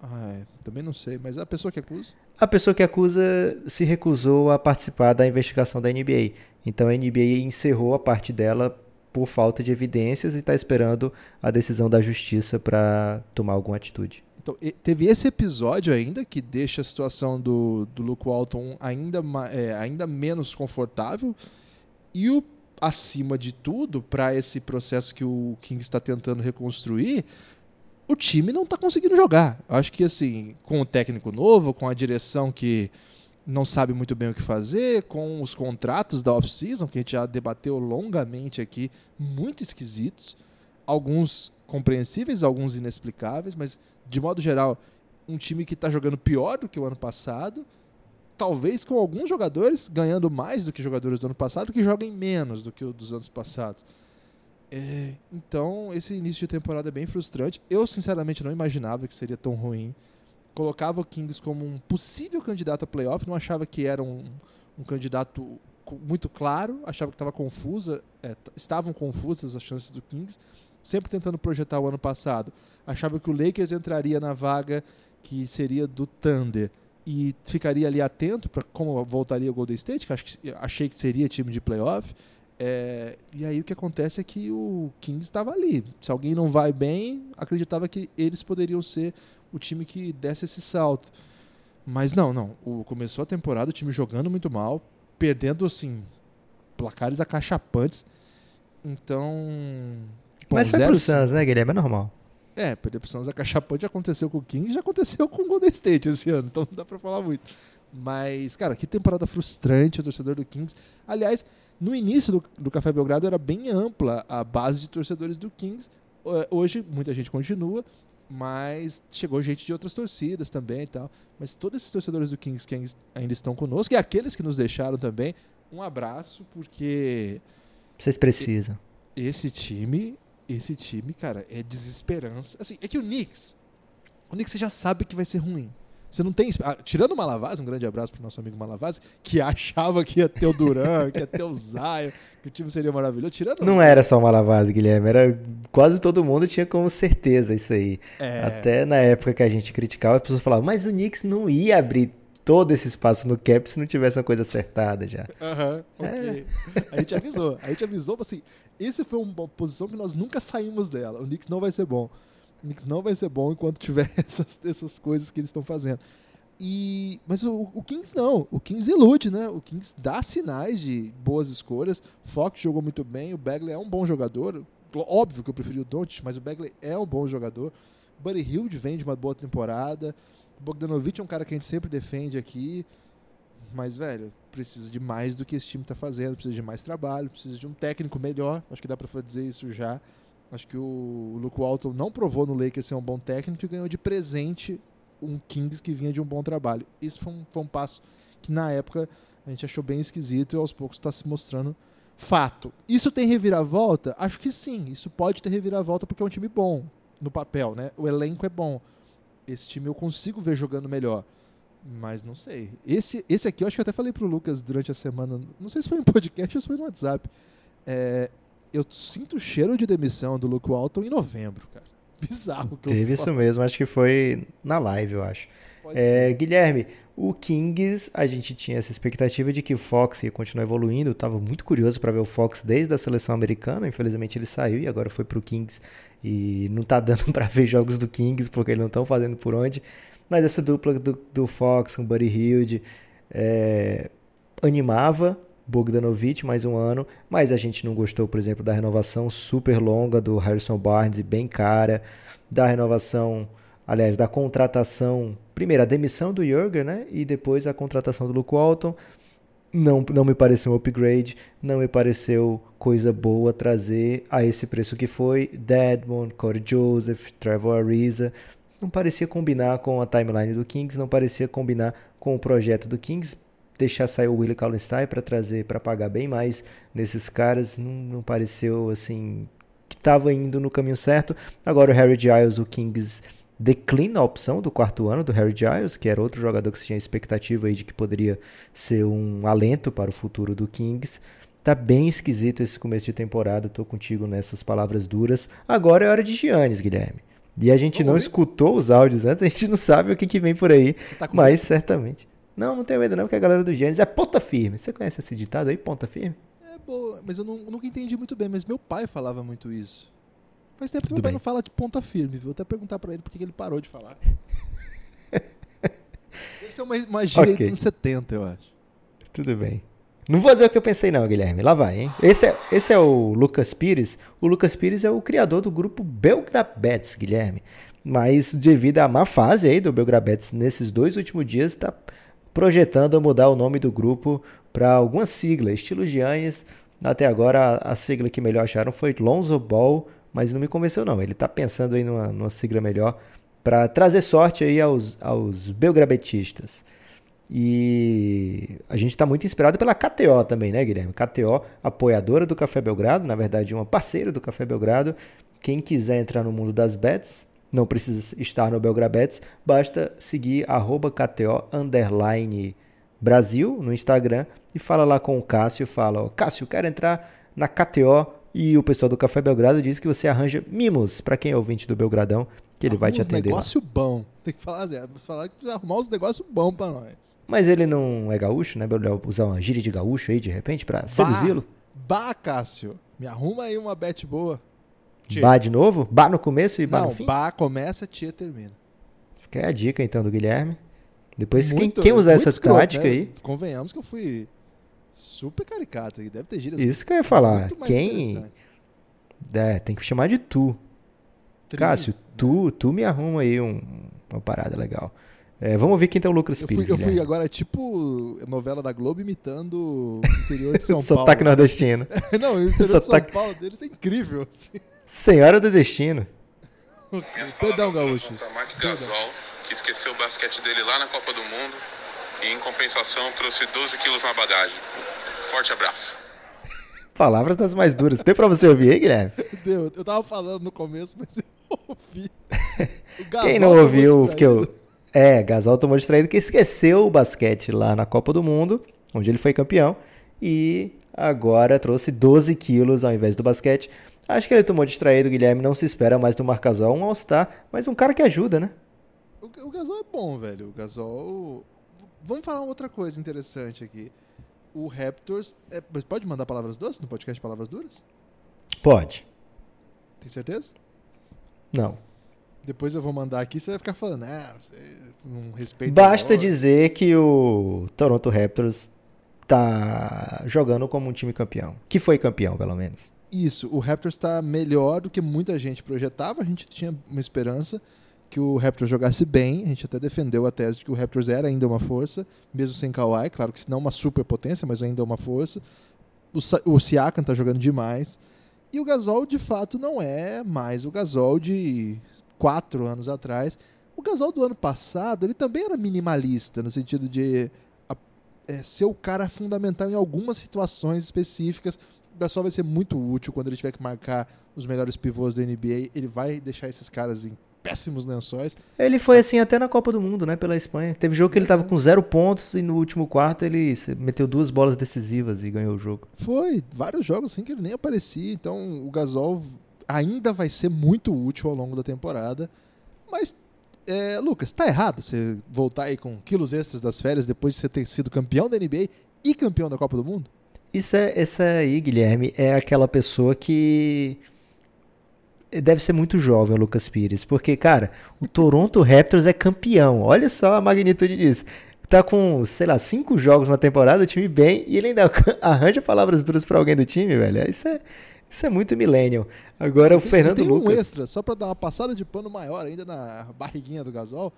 Ah, é. Também não sei, mas a pessoa que acusa. A pessoa que acusa se recusou a participar da investigação da NBA. Então a NBA encerrou a parte dela por falta de evidências e está esperando a decisão da justiça para tomar alguma atitude. Então, teve esse episódio ainda que deixa a situação do, do Luke Walton ainda, é, ainda menos confortável. E o acima de tudo, para esse processo que o King está tentando reconstruir, o time não está conseguindo jogar. Acho que assim, com o técnico novo, com a direção que não sabe muito bem o que fazer, com os contratos da off-season, que a gente já debateu longamente aqui, muito esquisitos, alguns compreensíveis, alguns inexplicáveis, mas de modo geral, um time que está jogando pior do que o ano passado, talvez com alguns jogadores ganhando mais do que jogadores do ano passado, que joguem menos do que os dos anos passados. É, então, esse início de temporada é bem frustrante. Eu, sinceramente, não imaginava que seria tão ruim colocava o Kings como um possível candidato a playoff, não achava que era um, um candidato muito claro, achava que estava confusa, é, estavam confusas as chances do Kings, sempre tentando projetar o ano passado. Achava que o Lakers entraria na vaga que seria do Thunder e ficaria ali atento para como voltaria o Golden State, que, que achei que seria time de playoff. É, e aí o que acontece é que o Kings estava ali. Se alguém não vai bem, acreditava que eles poderiam ser o time que desse esse salto. Mas não, não. O, começou a temporada, o time jogando muito mal, perdendo assim placares acachapantes. Então. Bom, Mas foi pro Suns, né, Guilherme? É normal. É, perder pro Suns acachapante já aconteceu com o Kings, já aconteceu com o Golden State esse ano, então não dá pra falar muito. Mas, cara, que temporada frustrante o torcedor do Kings. Aliás, no início do, do Café Belgrado era bem ampla a base de torcedores do Kings. Hoje, muita gente continua, mas chegou gente de outras torcidas também e tal. Mas todos esses torcedores do Kings que ainda estão conosco e aqueles que nos deixaram também, um abraço, porque. Vocês precisam. Esse time, esse time, cara, é desesperança. Assim, é que o Knicks, o Knicks você já sabe que vai ser ruim. Você não tem. Ah, tirando o Malavase, um grande abraço pro nosso amigo Malavase, que achava que ia ter o Duran, que ia ter o Zion, que o time seria maravilhoso. Tirando não era só o Malavase, Guilherme, era quase todo mundo tinha como certeza isso aí. É... Até na época que a gente criticava, as pessoas falavam, mas o Knicks não ia abrir todo esse espaço no cap se não tivesse uma coisa acertada já. Aham, uhum, ok. É. A gente avisou. A gente avisou, assim, esse foi uma posição que nós nunca saímos dela. O Knicks não vai ser bom. Knicks não vai ser bom enquanto tiver <laughs> essas, essas coisas que eles estão fazendo. E, mas o, o, Kings não, o Kings ilude, né? O Kings dá sinais de boas escolhas. Fox jogou muito bem, o Bagley é um bom jogador. Óbvio que eu preferi o Doncic, mas o Bagley é um bom jogador. Buddy Hilde vem de uma boa temporada. Bogdanovich é um cara que a gente sempre defende aqui. Mas, velho, precisa de mais do que esse time está fazendo, precisa de mais trabalho, precisa de um técnico melhor. Acho que dá para dizer isso já. Acho que o Luke Walton não provou no Lakers ser um bom técnico e ganhou de presente um Kings que vinha de um bom trabalho. Isso foi um, foi um passo que na época a gente achou bem esquisito e aos poucos está se mostrando fato. Isso tem reviravolta? Acho que sim. Isso pode ter reviravolta porque é um time bom no papel, né? O elenco é bom. Esse time eu consigo ver jogando melhor. Mas não sei. Esse, esse aqui eu acho que eu até falei pro Lucas durante a semana. Não sei se foi em podcast ou se foi no WhatsApp. É, eu sinto o cheiro de demissão do Luke Walton em novembro, cara. <laughs> Bizarro. Que Teve isso mesmo, acho que foi na live, eu acho. É, Guilherme, o Kings, a gente tinha essa expectativa de que o Fox ia continuar evoluindo. Eu tava muito curioso para ver o Fox desde a seleção americana. Infelizmente ele saiu e agora foi pro Kings. E não tá <laughs> dando para ver jogos do Kings porque eles não estão fazendo por onde. Mas essa dupla do, do Fox com Buddy Hilde é, animava. Bogdanovich mais um ano, mas a gente não gostou, por exemplo, da renovação super longa do Harrison Barnes e bem cara, da renovação, aliás, da contratação, primeiro a demissão do Jurgen, né, e depois a contratação do Luke Walton. Não, não me pareceu um upgrade, não me pareceu coisa boa trazer a esse preço que foi Deadmond, Corey Joseph, Trevor Ariza. não parecia combinar com a timeline do Kings, não parecia combinar com o projeto do Kings. Deixar sair o Willie Kallenstein para trazer, para pagar bem mais nesses caras, não, não pareceu assim que estava indo no caminho certo. Agora o Harry Giles, o Kings declina a opção do quarto ano do Harry Giles, que era outro jogador que se tinha expectativa aí de que poderia ser um alento para o futuro do Kings. Tá bem esquisito esse começo de temporada, tô contigo nessas palavras duras. Agora é hora de Giannis, Guilherme. E a gente Vamos não escutou os áudios antes, a gente não sabe o que, que vem por aí. Tá mas certamente. Não, não tenho medo não, porque a galera do Giannis é ponta firme. Você conhece esse ditado aí, ponta firme? É boa, mas eu, não, nunca entendi muito bem, mas meu pai falava muito isso. Faz tempo que meu pai bem. não fala de ponta firme, viu? Vou até perguntar pra ele por que ele parou de falar. <laughs> Deve ser uma, uma gíria okay. dos 70, eu acho. Tudo bem. Não vou dizer o que eu pensei, não, Guilherme. Lá vai, hein? Esse é, esse é o Lucas Pires. O Lucas Pires é o criador do grupo Belgrabets, Guilherme. Mas devido à má fase aí do Belgrabets nesses dois últimos dias, está projetando mudar o nome do grupo para alguma sigla, estilo Giannis. Até agora, a, sigla que melhor acharam foi Lonzo Ball, mas não me convenceu, não. Ele está pensando aí numa, numa sigla melhor para trazer sorte aí aos, aos belgrabetistas. E a gente está muito inspirado pela KTO também, né, Guilherme? KTO, apoiadora do Café Belgrado, na verdade, uma parceira do Café Belgrado. Quem quiser entrar no mundo das bets, não precisa estar no Belgrabets, basta seguir arroba KTO Brasil no Instagram e fala lá com o Cássio, fala, ó, Cássio, quero entrar na KTO e o pessoal do Café Belgrado diz que você arranja mimos para quem é ouvinte do Belgradão que ele vai te atender. negócio lá. bom. Tem que falar, Zé, falar que precisa arrumar uns negócios bons pra nós. Mas ele não é gaúcho, né? Usar uma gíria de gaúcho aí de repente pra seduzi-lo? Bah, Cássio. Me arruma aí uma bet boa. Tchê. Bah de novo? Bah no começo e bah não, no fim? Bah começa, tia termina. Fica aí a dica então do Guilherme. Depois, muito, quem, quem usar essa escroto, tática né? aí. Convenhamos que eu fui super caricato. Deve ter gírias. Isso que eu ia falar. Quem. É, tem que chamar de tu. Cássio, tu, tu me arruma aí um, uma parada legal. É, vamos ver quem tem o Lucas eu Pires. Fui, eu fui agora tipo novela da Globo imitando o interior de <laughs> São Paulo. Sotaque nordestino. <laughs> Não, o interior Sotaque... de São Paulo deles é incrível. Assim. Senhora do Destino. Perdão, gaúchos. Mark Gasol, que esqueceu o basquete dele lá na Copa do Mundo e em compensação trouxe 12 quilos na bagagem. Forte abraço. <laughs> Palavras das mais duras. Deu pra você ouvir aí, Guilherme? <laughs> Deu. Eu tava falando no começo, mas eu <laughs> ouvi. Quem não ouviu, porque eu... É, Gasol tomou distraído que esqueceu o basquete lá na Copa do Mundo, onde ele foi campeão, e agora trouxe 12 quilos ao invés do basquete. Acho que ele tomou distraído, Guilherme. Não se espera mais do Marcasol um All-Star, mas um cara que ajuda, né? O, o Gasol é bom, velho. O Gasol. Vamos falar outra coisa interessante aqui o Raptors. É, pode mandar palavras doces no podcast Palavras Duras? Pode. Tem certeza? Não. Depois eu vou mandar aqui, você vai ficar falando, ah, um respeito. Basta dizer que o Toronto Raptors tá jogando como um time campeão. Que foi campeão, pelo menos. Isso, o Raptors está melhor do que muita gente projetava. A gente tinha uma esperança que o Raptors jogasse bem. A gente até defendeu a tese de que o Raptors era ainda uma força, mesmo sem Kawhi. Claro que se não uma super potência, mas ainda uma força. O, o Siakam está jogando demais. E o Gasol, de fato, não é mais o Gasol de quatro anos atrás. O Gasol do ano passado, ele também era minimalista, no sentido de é, ser o cara fundamental em algumas situações específicas. O Gasol vai ser muito útil quando ele tiver que marcar os melhores pivôs da NBA. Ele vai deixar esses caras em péssimos lençóis. Ele foi assim até na Copa do Mundo, né? Pela Espanha. Teve jogo que ele tava com zero pontos e no último quarto ele meteu duas bolas decisivas e ganhou o jogo. Foi, vários jogos assim que ele nem aparecia. Então o Gasol ainda vai ser muito útil ao longo da temporada. Mas, é, Lucas, tá errado você voltar aí com quilos extras das férias depois de você ter sido campeão da NBA e campeão da Copa do Mundo? Isso é, essa aí, Guilherme, é aquela pessoa que deve ser muito jovem o Lucas Pires, porque, cara, o Toronto Raptors é campeão. Olha só a magnitude disso. Tá com, sei lá, cinco jogos na temporada, o time bem, e ele ainda <laughs> arranja palavras duras para alguém do time, velho. Isso é, isso é muito millennial. Agora o Fernando tem Lucas. um extra, só para dar uma passada de pano maior ainda na barriguinha do Gasol.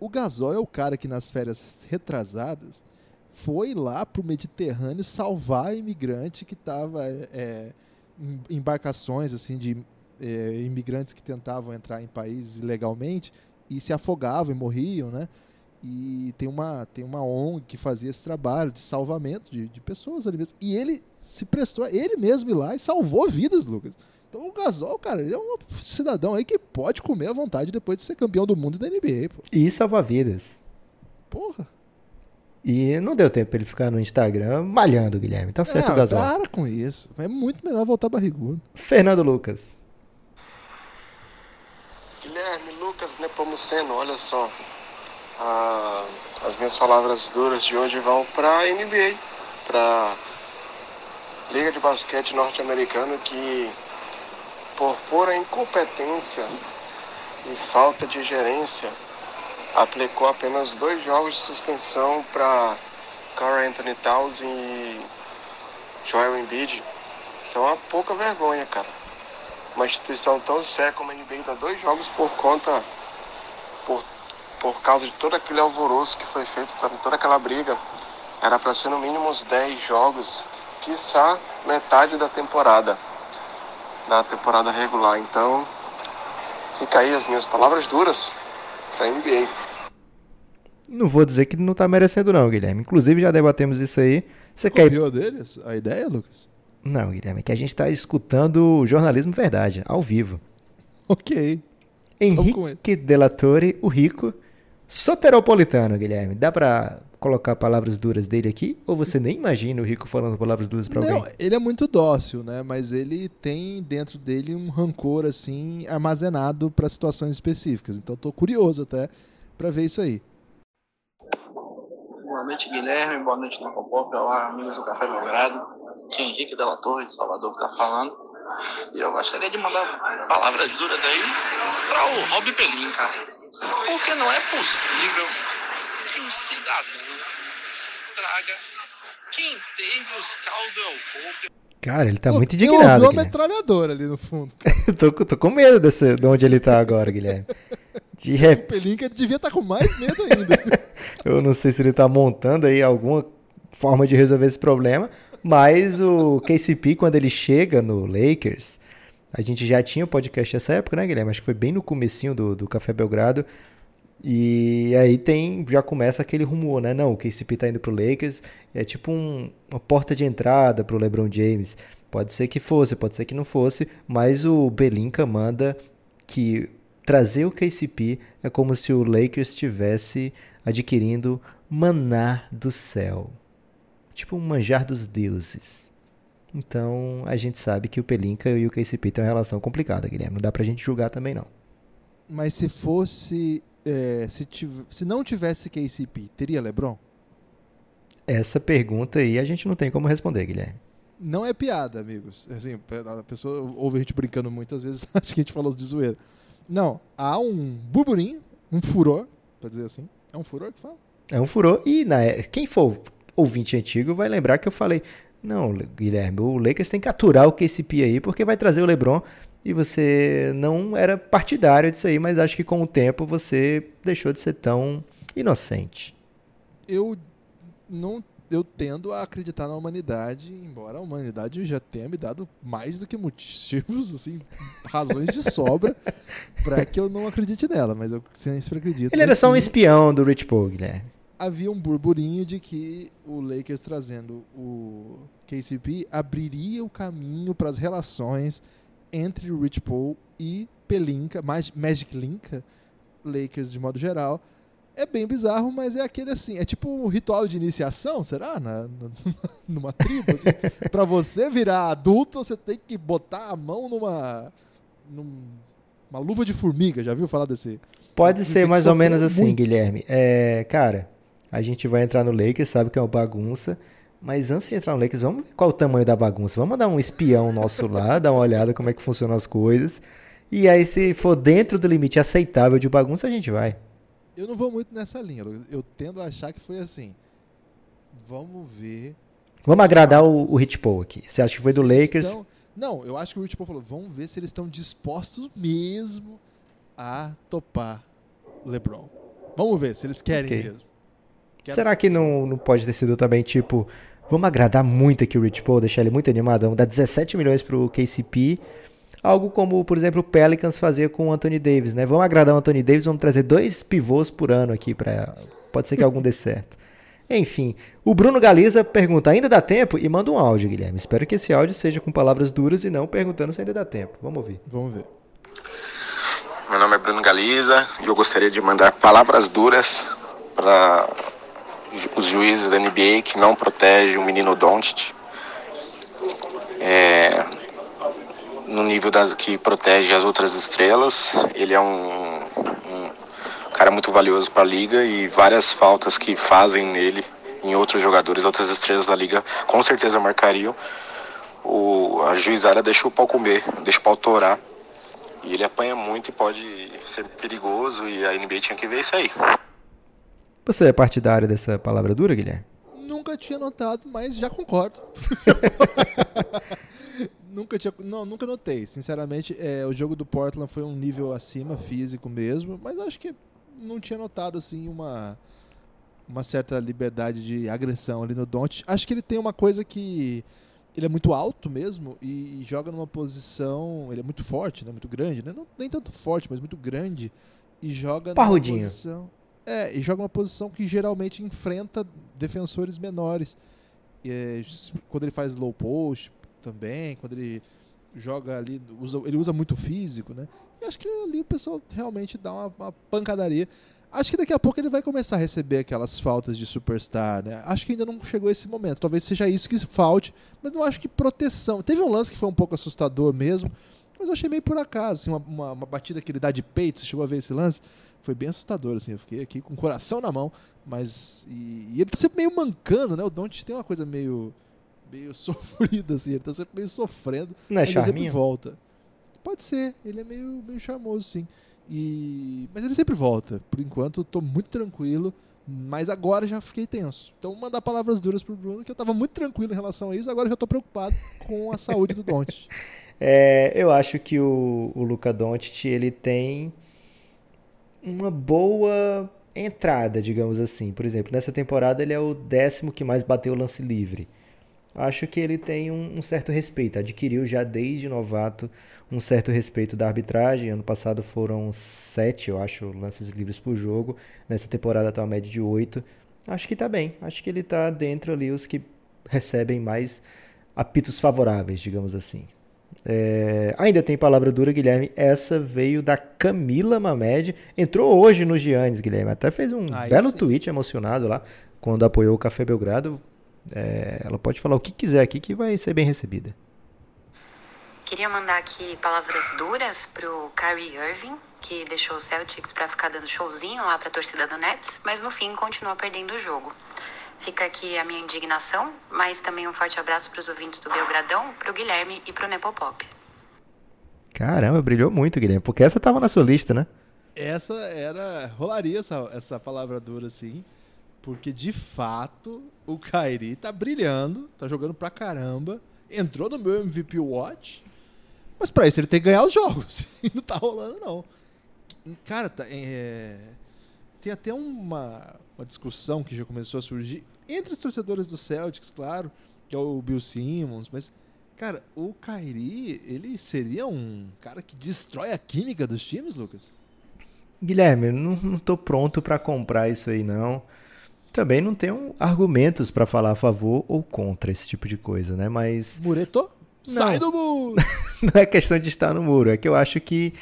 O Gasol é o cara que nas férias retrasadas foi lá pro Mediterrâneo salvar imigrante que tava é, em embarcações assim de é, imigrantes que tentavam entrar em países ilegalmente e se afogavam e morriam, né? E tem uma, tem uma ONG que fazia esse trabalho de salvamento de, de pessoas ali mesmo. E ele se prestou, ele mesmo ir lá e salvou vidas, Lucas. Então o Gasol, cara, ele é um cidadão aí que pode comer à vontade depois de ser campeão do mundo da NBA, pô. E salvar vidas. Porra. E não deu tempo pra ele ficar no Instagram malhando, Guilherme. Tá certo, é, Gasol. Para com isso. É muito melhor voltar barrigudo. Fernando Lucas. Guilherme, Lucas Nepomuceno, olha só. Ah, as minhas palavras duras de hoje vão para a NBA, para Liga de Basquete Norte-Americano que por pura incompetência e falta de gerência aplicou apenas dois jogos de suspensão para Carl Anthony Towns e Joel Embiid. Isso é uma pouca vergonha, cara. Uma instituição tão séria como a NBA dá dois jogos por conta por por causa de todo aquele alvoroço que foi feito, por toda aquela briga, era para ser no mínimo uns 10 jogos, quiçá metade da temporada, da temporada regular. Então, fica aí as minhas palavras duras para a NBA. Não vou dizer que não tá merecendo não, Guilherme. Inclusive já debatemos isso aí. Você quer Copiou deles a ideia, Lucas? Não, Guilherme, é que a gente tá escutando jornalismo verdade, ao vivo. Ok. Henrique Delatore, o rico, soteropolitano, Guilherme. Dá pra colocar palavras duras dele aqui? Ou você nem imagina o rico falando palavras duras pra Não, alguém? ele é muito dócil, né? Mas ele tem dentro dele um rancor assim armazenado para situações específicas. Então tô curioso até para ver isso aí. Boa noite, Guilherme. Boa noite, Necopop. Olá, amigos do Café Belgrado. Aqui é Henrique Della Torre, de Salvador, que tá falando. E eu gostaria de mandar palavras duras aí para o Rob Pelin, cara. Porque não é possível que um cidadão traga quem teve os Caldwell Pope Cara, ele tá Pô, muito indignado, Guilherme. metralhadora ali no fundo. <laughs> Eu tô, tô com medo desse, de onde ele tá agora, Guilherme. De O repente, Pelinka devia estar com mais medo ainda. <laughs> eu não sei se ele tá montando aí alguma forma de resolver esse problema, mas o KCP, quando ele chega no Lakers, a gente já tinha o podcast nessa época, né, Guilherme? Acho que foi bem no comecinho do, do Café Belgrado. E aí tem, já começa aquele rumor, né? Não, o KCP tá indo pro Lakers, é tipo um- uma porta de entrada pro LeBron James. Pode ser que fosse, pode ser que não fosse, mas o Belinca manda que trazer o KCP é como se o Lakers estivesse adquirindo maná do céu. Tipo um manjar dos deuses. Então a gente sabe que o Pelinka e o KCP têm uma relação complicada, Guilherme. Não dá pra gente julgar também, não. Mas se fosse. é, se, se não tivesse KCP, teria LeBron? Essa pergunta aí a gente não tem como responder, Guilherme. Não é piada, amigos. Assim, a pessoa ouve a gente brincando muitas vezes, <laughs> acho que a gente falou de zoeira. Não, há um burburinho, um furor, pra dizer assim. É um furor que fala? É um furor. E na, é- quem for ouvinte antigo vai lembrar que eu falei: não, Guilherme, o Lakers tem que aturar o KCP aí, porque vai trazer o LeBron. E você não era partidário disso aí, mas acho que com o tempo você deixou de ser tão inocente. Eu não. Eu tendo a acreditar na humanidade, embora a humanidade já tenha me dado mais do que motivos, <laughs> assim, razões de sobra pra que eu não acredite nela, mas eu sempre acredito. Ele era só um espião do Rich Paul, Guilherme. havia um burburinho de que o Lakers trazendo o KCP abriria o caminho para as relações entre o Rich Paul e Pelinka, Mag- Magic Linka, Lakers de modo geral. É bem bizarro, mas é aquele assim, é tipo um ritual de iniciação, será? Na, na- <laughs> numa tribo, assim. <laughs> Pra você virar adulto, você tem que botar a mão numa. num- uma luva de formiga, já viu falar desse? Pode Você ser mais ou menos assim, muito. Guilherme. É, cara, a gente vai entrar no Lakers, sabe que é uma bagunça. Mas antes de entrar no Lakers, vamos ver qual o tamanho da bagunça. Vamos mandar um espião nosso lá, <laughs> dar uma olhada como é que funcionam as coisas. E aí, se for dentro do limite aceitável de bagunça, a gente vai. Eu não vou muito nessa linha. Eu tendo a achar que foi assim. Vamos ver. Vamos agradar o, Fatos. o Rich Paul aqui. Você acha que foi do eles Lakers? estão- Não, eu acho que o Rich Paul falou: vamos ver se eles estão dispostos mesmo a topar LeBron. Vamos ver se eles querem Ok. mesmo. Quero- Será que não, não pode ter sido também tipo, vamos agradar muito aqui o Rich Paul, deixar ele muito animado, vamos dar 17 milhões pro KCP. Algo como, por exemplo, o Pelicans fazia com o Anthony Davis, né? Vamos agradar o Anthony Davis, vamos trazer dois pivôs por ano aqui para pode ser que algum dê <laughs> certo. Enfim, o Bruno Galiza pergunta: ainda dá tempo? E manda um áudio, Guilherme. Espero que esse áudio seja com palavras duras e não perguntando se ainda dá tempo. Vamos ouvir. Vamos ver. Meu nome é Bruno Galiza e eu gostaria de mandar palavras duras para os juízes da NBA que não protegem o menino Doncic. É, no nível das que protege as outras estrelas. Ele é um, um cara muito valioso para a liga e várias faltas que fazem nele em outros jogadores, outras estrelas da liga, com certeza marcariam. O, a juizada deixa o pau comer, deixa o pau torar. E ele apanha muito e pode ser perigoso e a NBA tinha que ver isso aí. Você é partidário dessa palavra dura, Guilherme? Nunca tinha notado, mas já concordo. <laughs> nunca tinha, não, nunca notei. Sinceramente, é, o jogo do Portland foi um nível acima, físico mesmo, mas acho que não tinha notado assim uma uma certa liberdade de agressão ali no Don't. Acho que ele tem uma coisa que ele é muito alto mesmo e, joga numa posição, ele é muito forte, né, muito grande, né? Não, nem tanto forte, mas muito grande e joga Parrudinho. numa posição é, e joga uma posição que geralmente enfrenta defensores menores. É, quando ele faz low post também, quando ele joga ali, usa, ele usa muito físico, né? E acho que ali o pessoal realmente dá uma, uma, pancadaria. Acho que daqui a pouco ele vai começar a receber aquelas faltas de superstar, né? Acho que ainda não chegou esse momento. Talvez seja isso que falte, mas não acho que proteção. Teve um lance que foi um pouco assustador mesmo, mas eu achei meio por acaso, assim, uma, uma, uma batida que ele dá de peito. Você chegou a ver esse lance? Foi bem assustador, assim. Eu fiquei aqui com o coração na mão, mas e, e ele tá sempre meio mancando, né? O Don't tem uma coisa meio meio <laughs> sofrida, assim. Ele tá sempre meio sofrendo. Não é mas ele sempre volta. Pode ser, ele é meio, meio charmoso, sim. E... Mas ele sempre volta. Por enquanto, tô muito tranquilo. Mas agora já fiquei tenso. Então, mandar palavras duras pro Bruno, que eu tava muito tranquilo em relação a isso. Agora já tô preocupado com a saúde do Doncic. <laughs> É, eu acho que o, o Luca Doncic, ele tem uma boa entrada, digamos assim. Por exemplo, nessa temporada ele é o décimo que mais bateu lance livre. Acho que ele tem um, um certo respeito, adquiriu já desde novato um certo respeito da arbitragem. Ano passado foram sete, eu acho, lances livres por jogo. Nessa temporada está uma média de oito. Acho que está bem. Acho que ele está dentro ali os que recebem mais apitos favoráveis, digamos assim. É, ainda tem palavra dura, Guilherme. Essa veio da Camila Mamed. Entrou hoje no Giannis, Guilherme. Até fez um Aí belo sim. tweet emocionado lá quando apoiou o Café Belgrado. É, ela pode falar o que quiser aqui que vai ser bem recebida. Queria mandar aqui palavras duras pro Kyrie Irving, que deixou o Celtics para ficar dando showzinho lá para a torcida do Nets, mas no fim continua perdendo o jogo. Fica aqui a minha indignação, mas também um forte abraço para os ouvintes do Belgradão, para o Guilherme e para o Nepopop. Caramba, brilhou muito, Guilherme, porque essa tava na sua lista, né? Essa era. rolaria essa, essa palavra dura, sim. Porque de fato o Kairi tá brilhando, tá jogando pra caramba. Entrou no meu MVP Watch. Mas pra isso ele tem que ganhar os jogos. <laughs> E não tá rolando, não. Cara, tá, é... tem até uma, uma discussão que já começou a surgir entre os torcedores do Celtics, claro, que é o Bill Simmons, mas cara, o Kyrie, ele seria um cara que destrói a química dos times, Lucas? Guilherme, não, não tô pronto para comprar isso aí não. Também não tenho argumentos para falar a favor ou contra esse tipo de coisa, né? Mas Mureto, sai do muro. <laughs> não é questão de estar no muro, é que eu acho que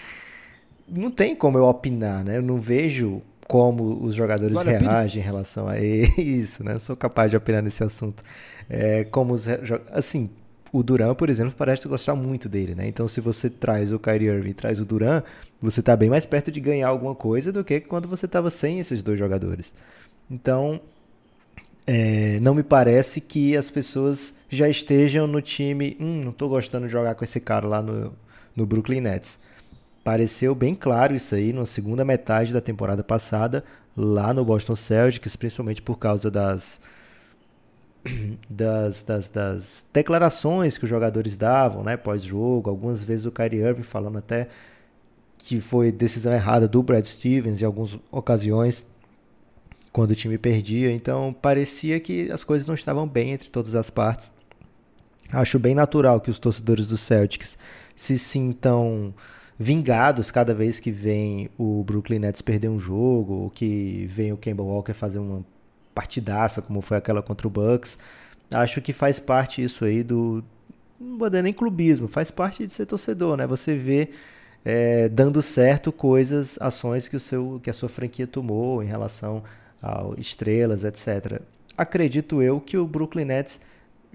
não tem como eu opinar, né? Eu não vejo como os jogadores Glória reagem Pires. em relação a <laughs> isso, né? Eu sou capaz de opinar nesse assunto. É, como os, assim, o Duran, por exemplo, parece gostar muito dele, né? Então, se você traz o Kyrie Irving e traz o Duran, você está bem mais perto de ganhar alguma coisa do que quando você estava sem esses dois jogadores. Então, é, não me parece que as pessoas já estejam no time. Hum, não estou gostando de jogar com esse cara lá no, no Brooklyn Nets. Pareceu bem claro isso aí na segunda metade da temporada passada, lá no Boston Celtics, principalmente por causa das, <clears throat> das, das, das declarações que os jogadores davam né, pós-jogo. Algumas vezes o Kyrie Irving falando até que foi decisão errada do Brad Stevens em algumas ocasiões quando o time perdia. Então parecia que as coisas não estavam bem entre todas as partes. Acho bem natural que os torcedores do Celtics se sintam vingados cada vez que vem o Brooklyn Nets perder um jogo, ou que vem o Kemba Walker fazer uma partidaça, como foi aquela contra o Bucks. Acho que faz parte isso aí do. Não vou dizer nem clubismo, faz parte de ser torcedor, né? Você vê é, dando certo coisas, ações que, o seu, que a sua franquia tomou em relação estrelas, etc. Acredito eu que o Brooklyn Nets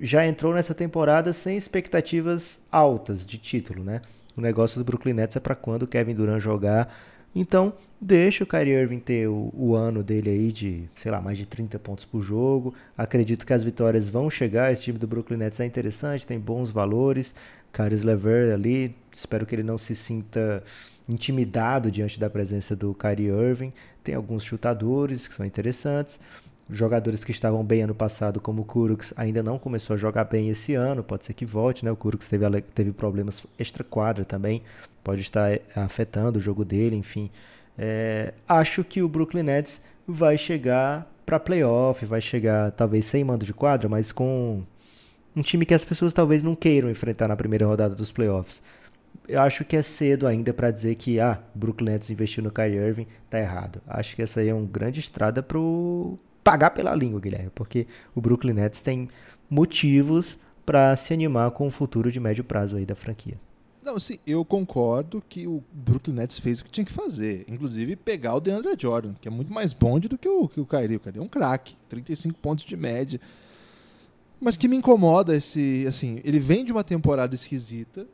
já entrou nessa temporada sem expectativas altas de título, né? O negócio do Brooklyn Nets é para quando o Kevin Durant jogar. Então, deixa o Kyrie Irving ter o, o, ano dele aí de, sei lá, mais de 30 pontos por jogo. Acredito que as vitórias vão chegar. Esse time do Brooklyn Nets é interessante, tem bons valores. Caris Lever ali, espero que ele não se sinta intimidado diante da presença do Kyrie Irving. Tem alguns chutadores que são interessantes. Jogadores que estavam bem ano passado, como o Kuruks, ainda não começou a jogar bem esse ano. Pode ser que volte, né? O Kuruks teve, teve problemas extra-quadra também. Pode estar eh, afetando o jogo dele, enfim. É, acho que o Brooklyn Nets vai chegar para playoff, vai chegar talvez sem mando de quadra, mas com um time que as pessoas talvez não queiram enfrentar na primeira rodada dos playoffs. Eu acho que é cedo ainda para dizer que ah, Brooklyn Nets investiu no Kyrie Irving, tá errado. Acho que essa aí é uma grande estrada pro pagar pela língua, Guilherme, porque o Brooklyn Nets tem motivos para se animar com o futuro de médio prazo aí da franquia. Não, sim, eu concordo que o Brooklyn Nets fez o que tinha que fazer. Inclusive pegar o DeAndre Jordan, que é muito mais bonde do que o, que o Kyrie. O Kyrie é um craque, 35 pontos de média. Mas que me incomoda esse, assim, ele vem de uma temporada esquisita,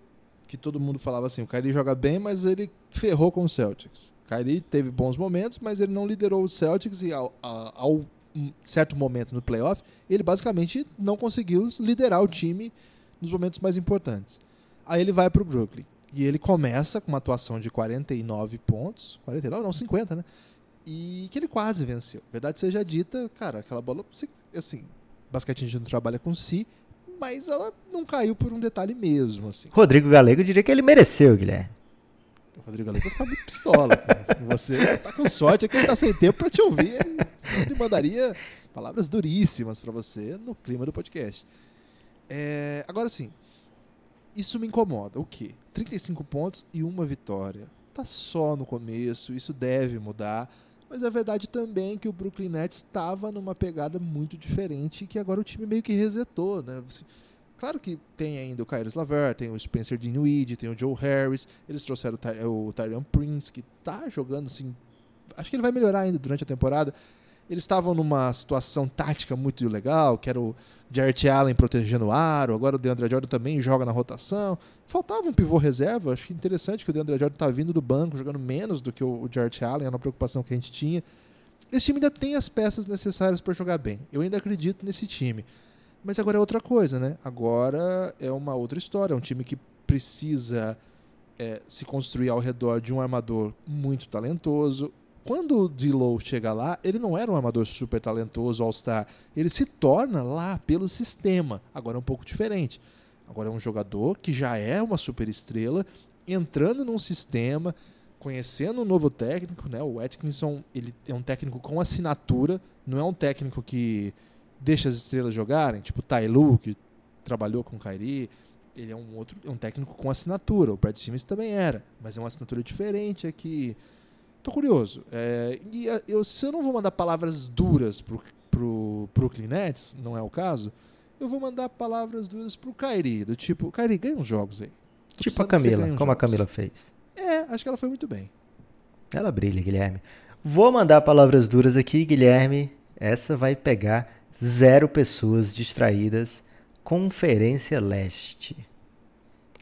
que todo mundo falava assim, o Kyrie joga bem, mas ele ferrou com o Celtics. O Kyrie teve bons momentos, mas ele não liderou o Celtics e ao, ao certo momento no playoff, ele basicamente não conseguiu liderar o time nos momentos mais importantes. Aí ele vai para o Brooklyn. E ele começa com uma atuação de 49 pontos. 49? Não, 50, né? E que ele quase venceu. Verdade seja dita, cara, aquela bola, assim, gente não trabalha com si, mas ela não caiu por um detalhe mesmo, assim. Rodrigo Galego diria que ele mereceu, Guilherme. O Rodrigo Galego ficar muito pistola. Você, você tá com sorte, é que ele tá sem tempo para te ouvir. Ele, ele mandaria palavras duríssimas para você no clima do podcast. É, agora sim, isso me incomoda. O quê? 35 pontos e uma vitória. Tá só no começo, isso deve mudar. Mas a verdade também é que o Brooklyn Nets estava numa pegada muito diferente e que agora o time meio que resetou, né? Claro que tem ainda o Kyrus Laver, tem o Spencer Dinwiddie, tem o Joe Harris, eles trouxeram o, Ty o Tyrion Prince, que tá jogando assim, acho que ele vai melhorar ainda durante a temporada. Eles estavam numa situação tática muito legal, que era o Jarrett Allen protegendo o aro, agora o DeAndre Jordan também joga na rotação. Faltava um pivô reserva, acho interessante que o DeAndre Jordan está vindo do banco, jogando menos do que o Jarrett Allen, era uma preocupação que a gente tinha. Esse time ainda tem as peças necessárias para jogar bem. Eu ainda acredito nesse time. Mas agora é outra coisa, né? Agora é uma outra história. É um time que precisa é, se construir ao redor de um armador muito talentoso quando o D-Low chega lá, ele não era um armador super talentoso, All-Star. Ele se torna lá pelo sistema. Agora é um pouco diferente. Agora é um jogador que já é uma super estrela, entrando num sistema, conhecendo um novo técnico. Né? O Atkinson ele é um técnico com assinatura, não é um técnico que deixa as estrelas jogarem, tipo o Tai Lu, que trabalhou com o Kyrie. Ele é um outro, é um técnico com assinatura. O Brad Simmons também era, mas é uma assinatura diferente aqui. É Tô curioso. É, e eh, eu, se eu não vou mandar palavras duras pro, pro Brooklyn Nets, não é o caso, eu vou mandar palavras duras pro Kyrie, do tipo, Kyrie, ganha uns jogos aí. Tô tipo a Camila, como jogos. a Camila fez. É, acho que ela foi muito bem. Ela brilha, Guilherme. Vou mandar palavras duras aqui, Guilherme. Essa vai pegar zero pessoas distraídas. Conferência Leste.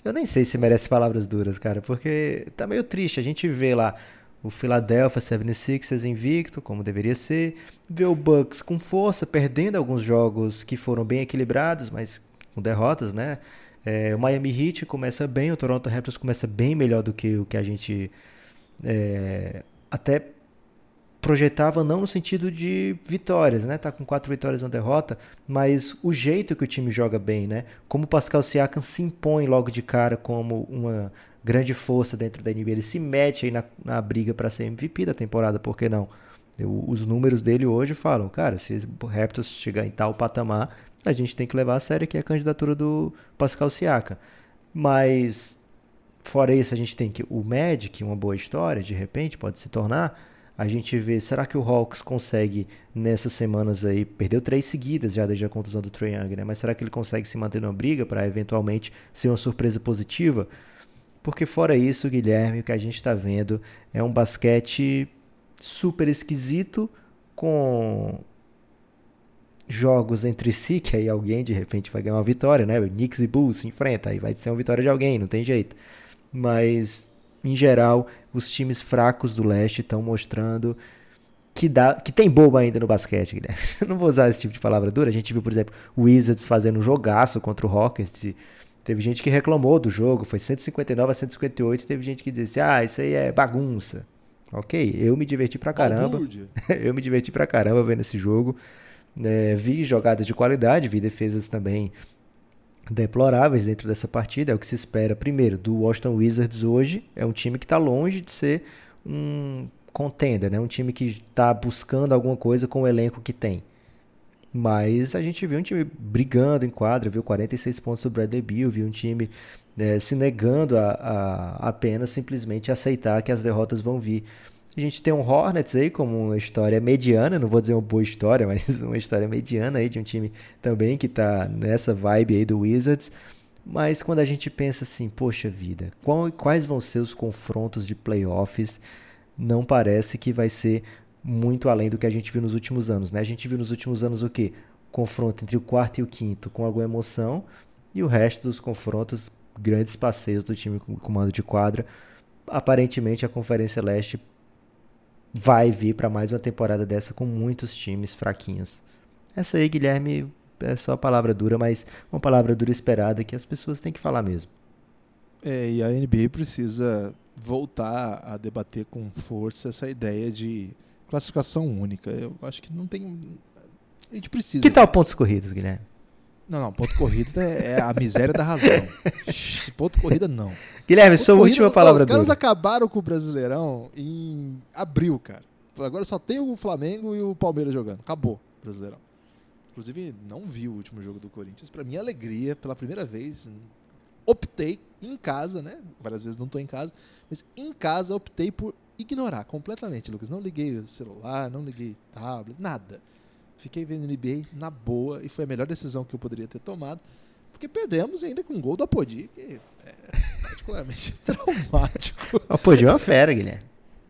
Eu nem sei se merece palavras duras, cara, porque tá meio triste. A gente vê lá o Philadelphia 76ers invicto, como deveria ser, ver o Bucks com força, perdendo alguns jogos que foram bem equilibrados, mas com derrotas, né? É, o Miami Heat começa bem, o Toronto Raptors começa bem melhor do que o que a gente é, até projetava, não no sentido de vitórias, né? Tá com quatro vitórias e uma derrota, mas o jeito que o time joga bem, né? Como o Pascal Siakam se impõe logo de cara como uma grande força dentro da NBA. Ele se mete aí na, na briga para ser MVP da temporada, por que não? Eu, os números dele hoje falam, cara, se o Raptors chegar em tal patamar, a gente tem que levar a sério que é a candidatura do Pascal Siaka. Mas fora isso, a gente tem que o Magic, uma boa história, de repente, pode se tornar. A gente vê, será que o Hawks consegue, nessas semanas aí, perdeu três seguidas já desde a contusão do Trae Young, né? Mas será que ele consegue se manter numa briga para eventualmente ser uma surpresa positiva? Porque fora isso, Guilherme, o que a gente está vendo é um basquete super esquisito, com jogos entre si, que aí alguém de repente vai ganhar uma vitória, né? O Knicks e Bulls se enfrentam, aí vai ser uma vitória de alguém, não tem jeito. Mas, em geral, os times fracos do leste estão mostrando que, dá, que tem boba ainda no basquete, Guilherme. <laughs> Não vou usar esse tipo de palavra dura. A gente viu, por exemplo, o Wizards fazendo um jogaço contra o Rockets. Teve gente que reclamou do jogo, foi 159 a 158, e teve gente que disse, ah, isso aí é bagunça. Ok, eu me diverti pra caramba. <laughs> eu me diverti pra caramba vendo esse jogo. É, vi jogadas de qualidade, vi defesas também deploráveis dentro dessa partida. É o que se espera, primeiro, do Washington Wizards hoje. É um time que está longe de ser um contender, né? um time que está buscando alguma coisa com o elenco que tem. Mas a gente viu um time brigando em quadra, viu 46 pontos do Bradley Beal, viu um time é, se negando a, a, apenas simplesmente aceitar que as derrotas vão vir. A gente tem um Hornets aí como uma história mediana, não vou dizer uma boa história, <laughs> mas uma história mediana aí de um time também que está nessa vibe aí do Wizards. Mas quando a gente pensa assim, poxa vida, qual, quais vão ser os confrontos de playoffs? Não parece que vai ser muito além do que a gente viu nos últimos anos, né? A gente viu nos últimos anos o quê? Confronto entre o quarto e o quinto com alguma emoção e o resto dos confrontos, grandes passeios do time com comando de quadra. Aparentemente a Conferência Leste vai vir para mais uma temporada dessa com muitos times fraquinhos. Essa aí, Guilherme, é só palavra dura, mas uma palavra dura esperada que as pessoas têm que falar mesmo. É, e a NBA precisa voltar a debater com força essa ideia de classificação única. Eu acho que não tem. A gente precisa. Que tal pontos corridos, Guilherme? Não, não, ponto corrido é, é a miséria da razão. ponto corrida não. Guilherme, sua corrida, última palavra. Os caras acabaram com o Brasileirão em abril, cara. Agora só tem o Flamengo e o Palmeiras jogando. Acabou o Brasileirão. Inclusive, não vi o último jogo do Corinthians. Para minha alegria, pela primeira vez, optei em casa, né? Várias vezes não estou em casa, mas em casa optei por ignorar completamente, Lucas. Não liguei o celular, não liguei tablet, nada. Fiquei vendo NBA na boa e foi a melhor decisão que eu poderia ter tomado, porque perdemos ainda com um gol do Apodi, que é particularmente <laughs> traumático. O Apodi é uma fera, Guilherme.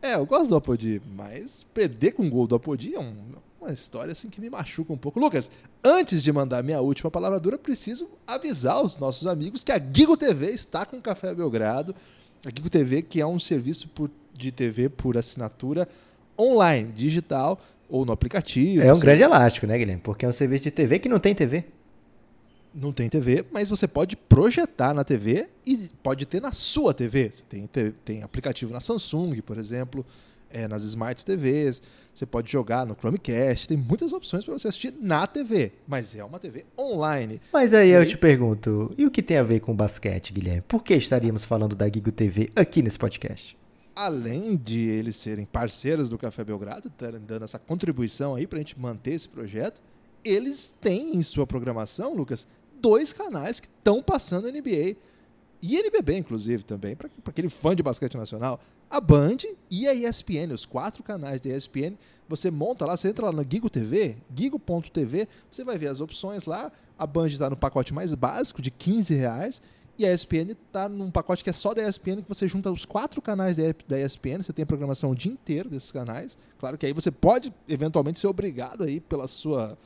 É, eu gosto do Apodi, mas perder com um gol do Apodi é um, uma história assim que me machuca um pouco. Lucas, antes de mandar minha última palavra dura, preciso avisar os nossos amigos que a Gigo TV está com Café Belgrado. A Gigo TV, que é um serviço por, de TV por assinatura online, digital ou no aplicativo. É um grande elástico, né, Guilherme? Porque é um serviço de TV que não tem TV não tem TV, mas você pode projetar na TV e pode ter na sua TV. Você tem, tem aplicativo na Samsung, por exemplo, é, nas Smart TVs. Você pode jogar no Chromecast. Tem muitas opções para você assistir na TV, mas é uma TV online. Mas aí e... eu te pergunto, e o que tem a ver com basquete, Guilherme? Por que estaríamos falando da Gigo TV aqui nesse podcast? Além de eles serem parceiros do Café Belgrado, dando essa contribuição aí para a gente manter esse projeto, eles têm em sua programação, Lucas, dois canais que estão passando NBA. E NBB, inclusive, também, para aquele fã de basquete nacional. A Band e a ESPN, os quatro canais da ESPN. Você monta lá, você entra lá no Gigo TV, gigo.tv, você vai ver as opções lá. A Band está no pacote mais básico, de 15 reais. E a ESPN está num pacote que é só da ESPN, que você junta os quatro canais da ESPN, você tem a programação o dia inteiro desses canais. Claro que aí você pode, eventualmente, ser obrigado aí pela sua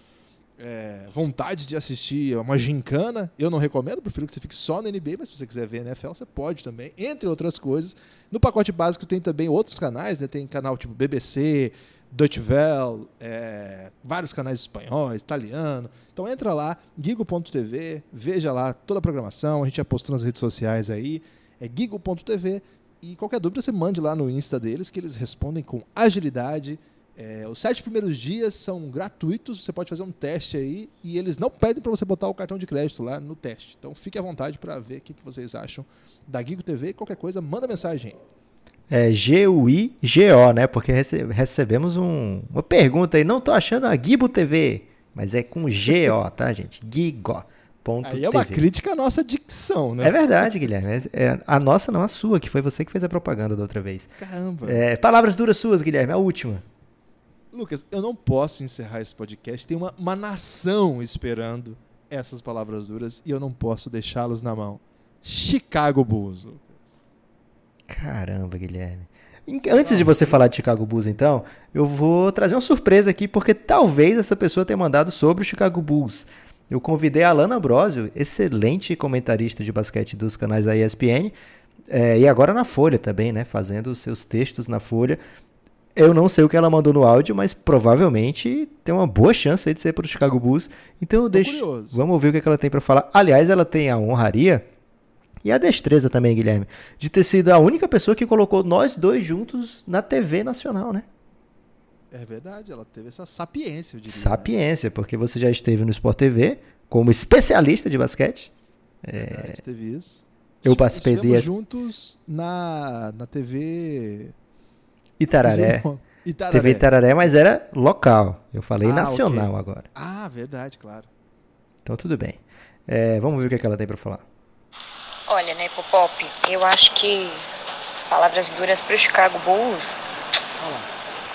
é, vontade de assistir uma gincana, eu não recomendo, prefiro que você fique só na NBA, mas se você quiser ver NFL, você pode também, entre outras coisas. No pacote básico tem também outros canais, né? tem canal tipo BBC, Deutsche Welle, é, vários canais espanhóis, italiano. Então entra lá, gigo.tv, veja lá toda a programação, a gente já postou nas redes sociais aí, é gigo.tv, e qualquer dúvida você mande lá no Insta deles, que eles respondem com agilidade, é, os sete primeiros dias são gratuitos, você pode fazer um teste aí e eles não pedem para você botar o cartão de crédito lá no teste. Então fique à vontade para ver o que, que vocês acham da Gigo TV. Qualquer coisa, manda mensagem. É G-U-I-G-O, né? Porque rece recebemos um, uma pergunta aí. Não tô achando a Gibo TV, mas é com G-O, tá, gente? Gigo. Aí é uma crítica à nossa dicção, né? É verdade, Guilherme. É, é a nossa, não a sua, que foi você que fez a propaganda da outra vez. Caramba. É, palavras duras suas, Guilherme, a última. Lucas, eu não posso encerrar esse podcast. Tem uma, uma nação esperando essas palavras duras e eu não posso deixá-los na mão. Chicago Bulls. Caramba, Guilherme. Antes de você falar de Chicago Bulls, então, eu vou trazer uma surpresa aqui, porque talvez essa pessoa tenha mandado sobre o Chicago Bulls. Eu convidei a Alana Ambrosio, excelente comentarista de basquete dos canais da ESPN, é, e agora na Folha também, né? Fazendo os seus textos na Folha. Eu não sei o que ela mandou no áudio, mas provavelmente tem uma boa chance de ser para o Chicago Bulls. Então eu deixo. Vamos ouvir o que, é que ela tem para falar. Aliás, ela tem a honraria e a destreza também, Guilherme, de ter sido a única pessoa que colocou nós dois juntos na TV nacional, né? É verdade, ela teve essa sapiência, eu diria. né? Sapiência, porque você já esteve no Sport TV como especialista de basquete. É verdade, teve isso. Eu participei Estivemos desse- juntos na, na TV. Itararé. Itararé. TV Itararé, mas era local. Eu falei Ah, nacional ok. agora. Ah, verdade, claro. Então tudo bem. É, vamos ver o que, é que ela tem para falar. Olha, né, Popop, eu acho que palavras duras pro Chicago Bulls,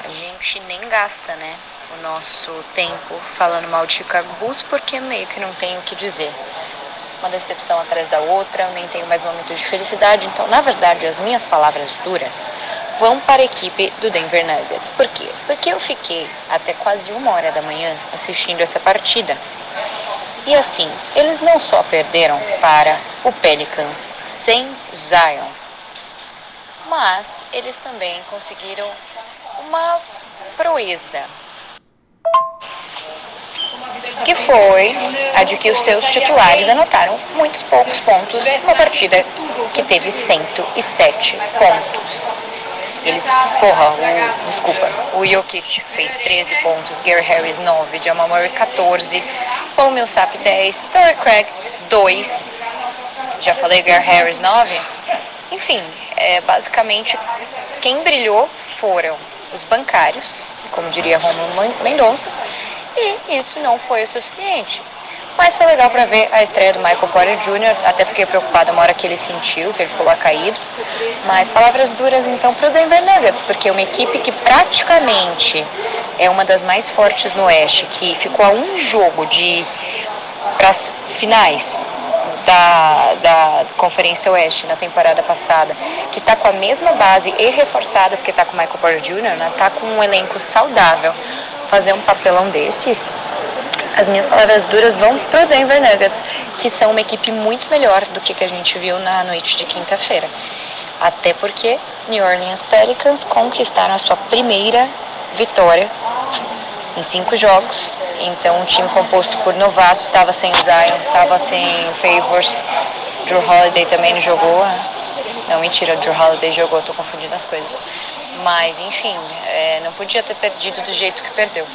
a gente nem gasta, né, o nosso tempo falando mal de Chicago Bulls porque meio que não tem o que dizer. Uma decepção atrás da outra, eu nem tenho mais momentos de felicidade, então, na verdade, as minhas palavras duras vão para a equipe do Denver Nuggets. Por quê? Porque eu fiquei até quase uma hora da manhã assistindo essa partida. E assim, eles não só perderam para o Pelicans sem Zion, mas eles também conseguiram uma proeza. Que foi a de que os seus titulares anotaram muitos poucos pontos numa partida que teve 107 pontos. Eles, porra, o, desculpa, o Jokic fez 13 pontos, Gary Harris 9, Jamal Murray 14, Paul Millsap 10, Torrey Craig 2, já falei Gary Harris 9. Enfim, é, basicamente quem brilhou foram os bancários, como diria Romulo Men- Mendonça, e isso não foi o suficiente. Mas foi legal para ver a estreia do Michael Porter Jr. Até fiquei preocupada uma hora que ele sentiu, que ele ficou lá caído. Mas palavras duras então para o Denver Nuggets, porque uma equipe que praticamente é uma das mais fortes no Oeste, que ficou a um jogo de para as finais da, da Conferência Oeste na temporada passada, que está com a mesma base e reforçada, porque está com o Michael Porter Jr., né? Está com um elenco saudável, fazer um papelão desses, as minhas palavras duras vão pro Denver Nuggets, que são uma equipe muito melhor do que, que a gente viu na noite de quinta-feira. Até porque New Orleans Pelicans conquistaram a sua primeira vitória em cinco jogos. Então, um time composto por novatos, estava sem Zion, estava sem Favors. Drew Holiday também não jogou. Não, mentira, o Drew Holiday jogou, estou confundindo as coisas. Mas, enfim, é, não podia ter perdido do jeito que perdeu.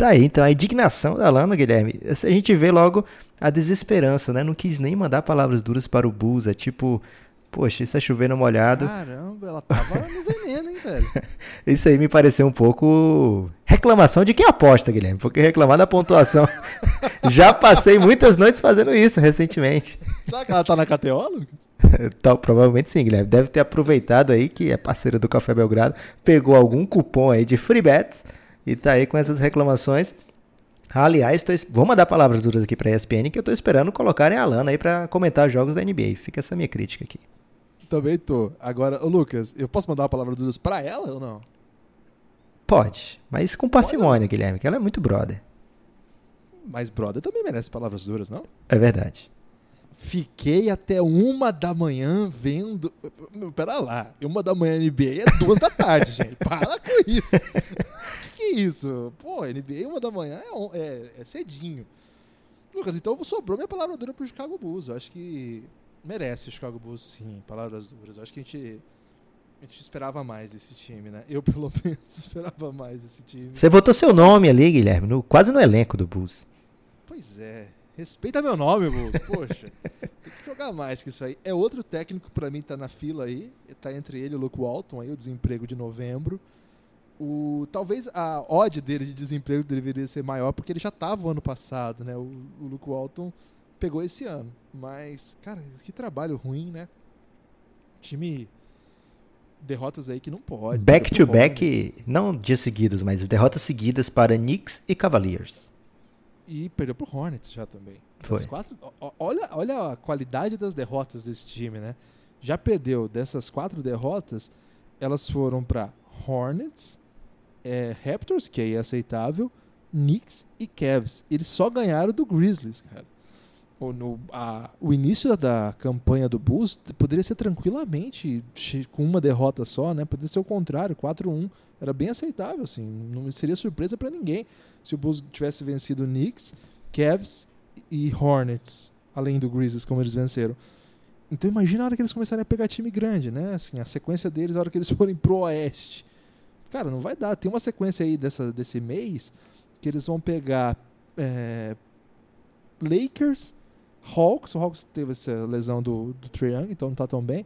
Tá aí, então, a indignação da Lana, Guilherme. A gente vê logo a desesperança, né? Não quis nem mandar palavras duras para o Bulls. É tipo, poxa, isso é chover no molhado. Caramba, ela tava no veneno, hein, velho? <laughs> Isso aí me pareceu um pouco reclamação de quem aposta, Guilherme. Porque reclamar da pontuação. <laughs> Já passei muitas noites fazendo isso recentemente. Será que ela tá na KTO, Lucas? <laughs> Provavelmente sim, Guilherme. Deve ter aproveitado aí, que é parceira do Café Belgrado, pegou algum cupom aí de free bets e tá aí com essas reclamações. Aliás, tô vou mandar palavras duras aqui pra ESPN que eu tô esperando colocarem a Lana aí pra comentar os jogos da NBA. Fica essa minha crítica aqui. Também tô. Agora, ô Lucas, eu posso mandar uma palavra duras pra ela ou não? Pode, mas com parcimônia, Guilherme, que ela é muito brother. Mas brother também merece palavras duras, não? É verdade. Fiquei até uma da manhã vendo. Pera lá, uma da manhã NBA é duas da tarde, <laughs> gente. Para com isso. Isso? Pô, NBA uma da manhã é, é- é cedinho. Lucas, então sobrou minha palavra dura pro Chicago Bulls. Eu acho que merece o Chicago Bulls, sim, palavras duras. Eu acho que a gente, a gente esperava mais desse time, né? Eu, pelo <laughs> menos, esperava mais desse time. Você botou seu nome ali, Guilherme, no- quase no elenco do Bulls. Pois é. Respeita meu nome, Bulls. Poxa. <laughs> Tem que jogar mais que isso aí. É outro técnico que pra mim tá na fila aí. Tá entre ele e o Luke Walton aí, o desemprego de novembro. O, talvez a odd dele de desemprego deveria ser maior, porque ele já estava ano passado, né? O, o Luke Walton pegou esse ano. Mas, cara, que trabalho ruim, né? Time. Derrotas aí que não pode. Back to back, Hornets não dias seguidos, mas derrotas seguidas para Knicks e Cavaliers. E perdeu pro Hornets já também. Foi. Quatro, olha, olha a qualidade das derrotas desse time, né? Já perdeu dessas quatro derrotas, elas foram para Hornets, é, Raptors, que aí é aceitável, Knicks e Cavs. Eles só ganharam do Grizzlies, cara. O, no- a- o início da campanha do Bulls poderia ser tranquilamente com uma derrota só, né? Poderia ser o contrário, 4-1. Era bem aceitável, assim. Não seria surpresa para ninguém se o Bulls tivesse vencido Knicks, Cavs e Hornets, além do Grizzlies, como eles venceram. Então imagina a hora que eles começarem a pegar time grande, né? Assim, a sequência deles, a hora que eles forem pro Oeste. Cara, não vai dar. Tem uma sequência aí dessa, desse mês que eles vão pegar é, Lakers, Hawks. O Hawks teve essa lesão do, do Young, então não tá tão bem.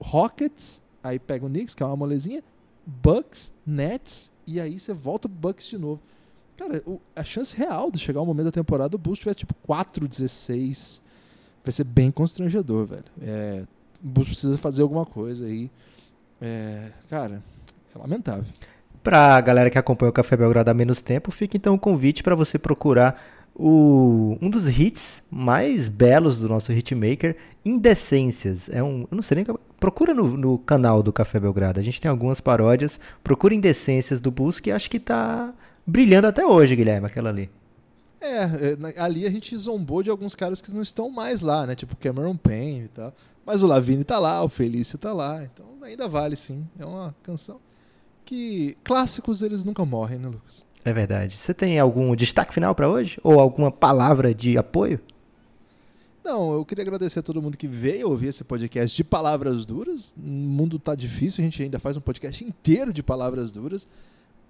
Rockets, aí pega o Knicks, que é uma molezinha. Bucks, Nets, e aí você volta pro Bucks de novo. Cara, o- a chance real de chegar o momento da temporada do Bulls tiver tipo 4-16 vai ser bem constrangedor, velho. É, o Bulls precisa fazer alguma coisa aí. É, cara, é lamentável. Pra galera que acompanha o Café Belgrado há menos tempo, fica então o convite para você procurar o, um dos hits mais belos do nosso hitmaker, Indecências. É um, eu não sei nem procura no, no canal do Café Belgrado. A gente tem algumas paródias. Procura Indecências do Bus que acho que tá brilhando até hoje, Guilherme, aquela ali. É, é, ali a gente zombou de alguns caras que não estão mais lá, né? Tipo Cameron Payne e tal. Mas o Lavigne tá lá, o Felício tá lá. Então ainda vale sim. É uma canção que clássicos eles nunca morrem, né, Lucas? É verdade. Você tem algum destaque final para hoje? Ou alguma palavra de apoio? Não, eu queria agradecer a todo mundo que veio ouvir esse podcast de palavras duras. O mundo tá difícil, a gente ainda faz um podcast inteiro de palavras duras.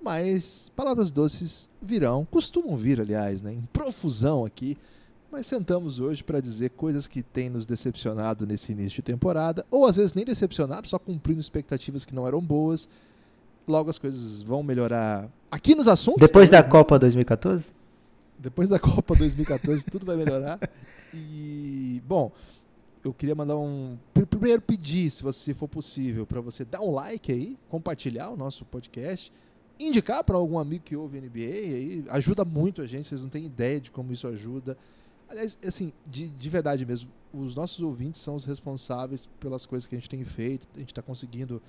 Mas palavras doces virão, costumam vir, aliás, né, em profusão aqui. Mas sentamos hoje para dizer coisas que têm nos decepcionado nesse início de temporada, ou às vezes nem decepcionado, só cumprindo expectativas que não eram boas. Logo as coisas vão melhorar aqui nos assuntos. Depois da né? Copa 2014? Depois da Copa 2014, <laughs> tudo vai melhorar. E, bom, eu queria mandar um. pr- Primeiro pedir, se você for possível, para você dar um like aí, compartilhar o nosso podcast, indicar para algum amigo que ouve NBA, aí ajuda muito a gente, vocês não têm ideia de como isso ajuda. Aliás, assim, de, de verdade mesmo, os nossos ouvintes são os responsáveis pelas coisas que a gente tem feito, a gente está conseguindo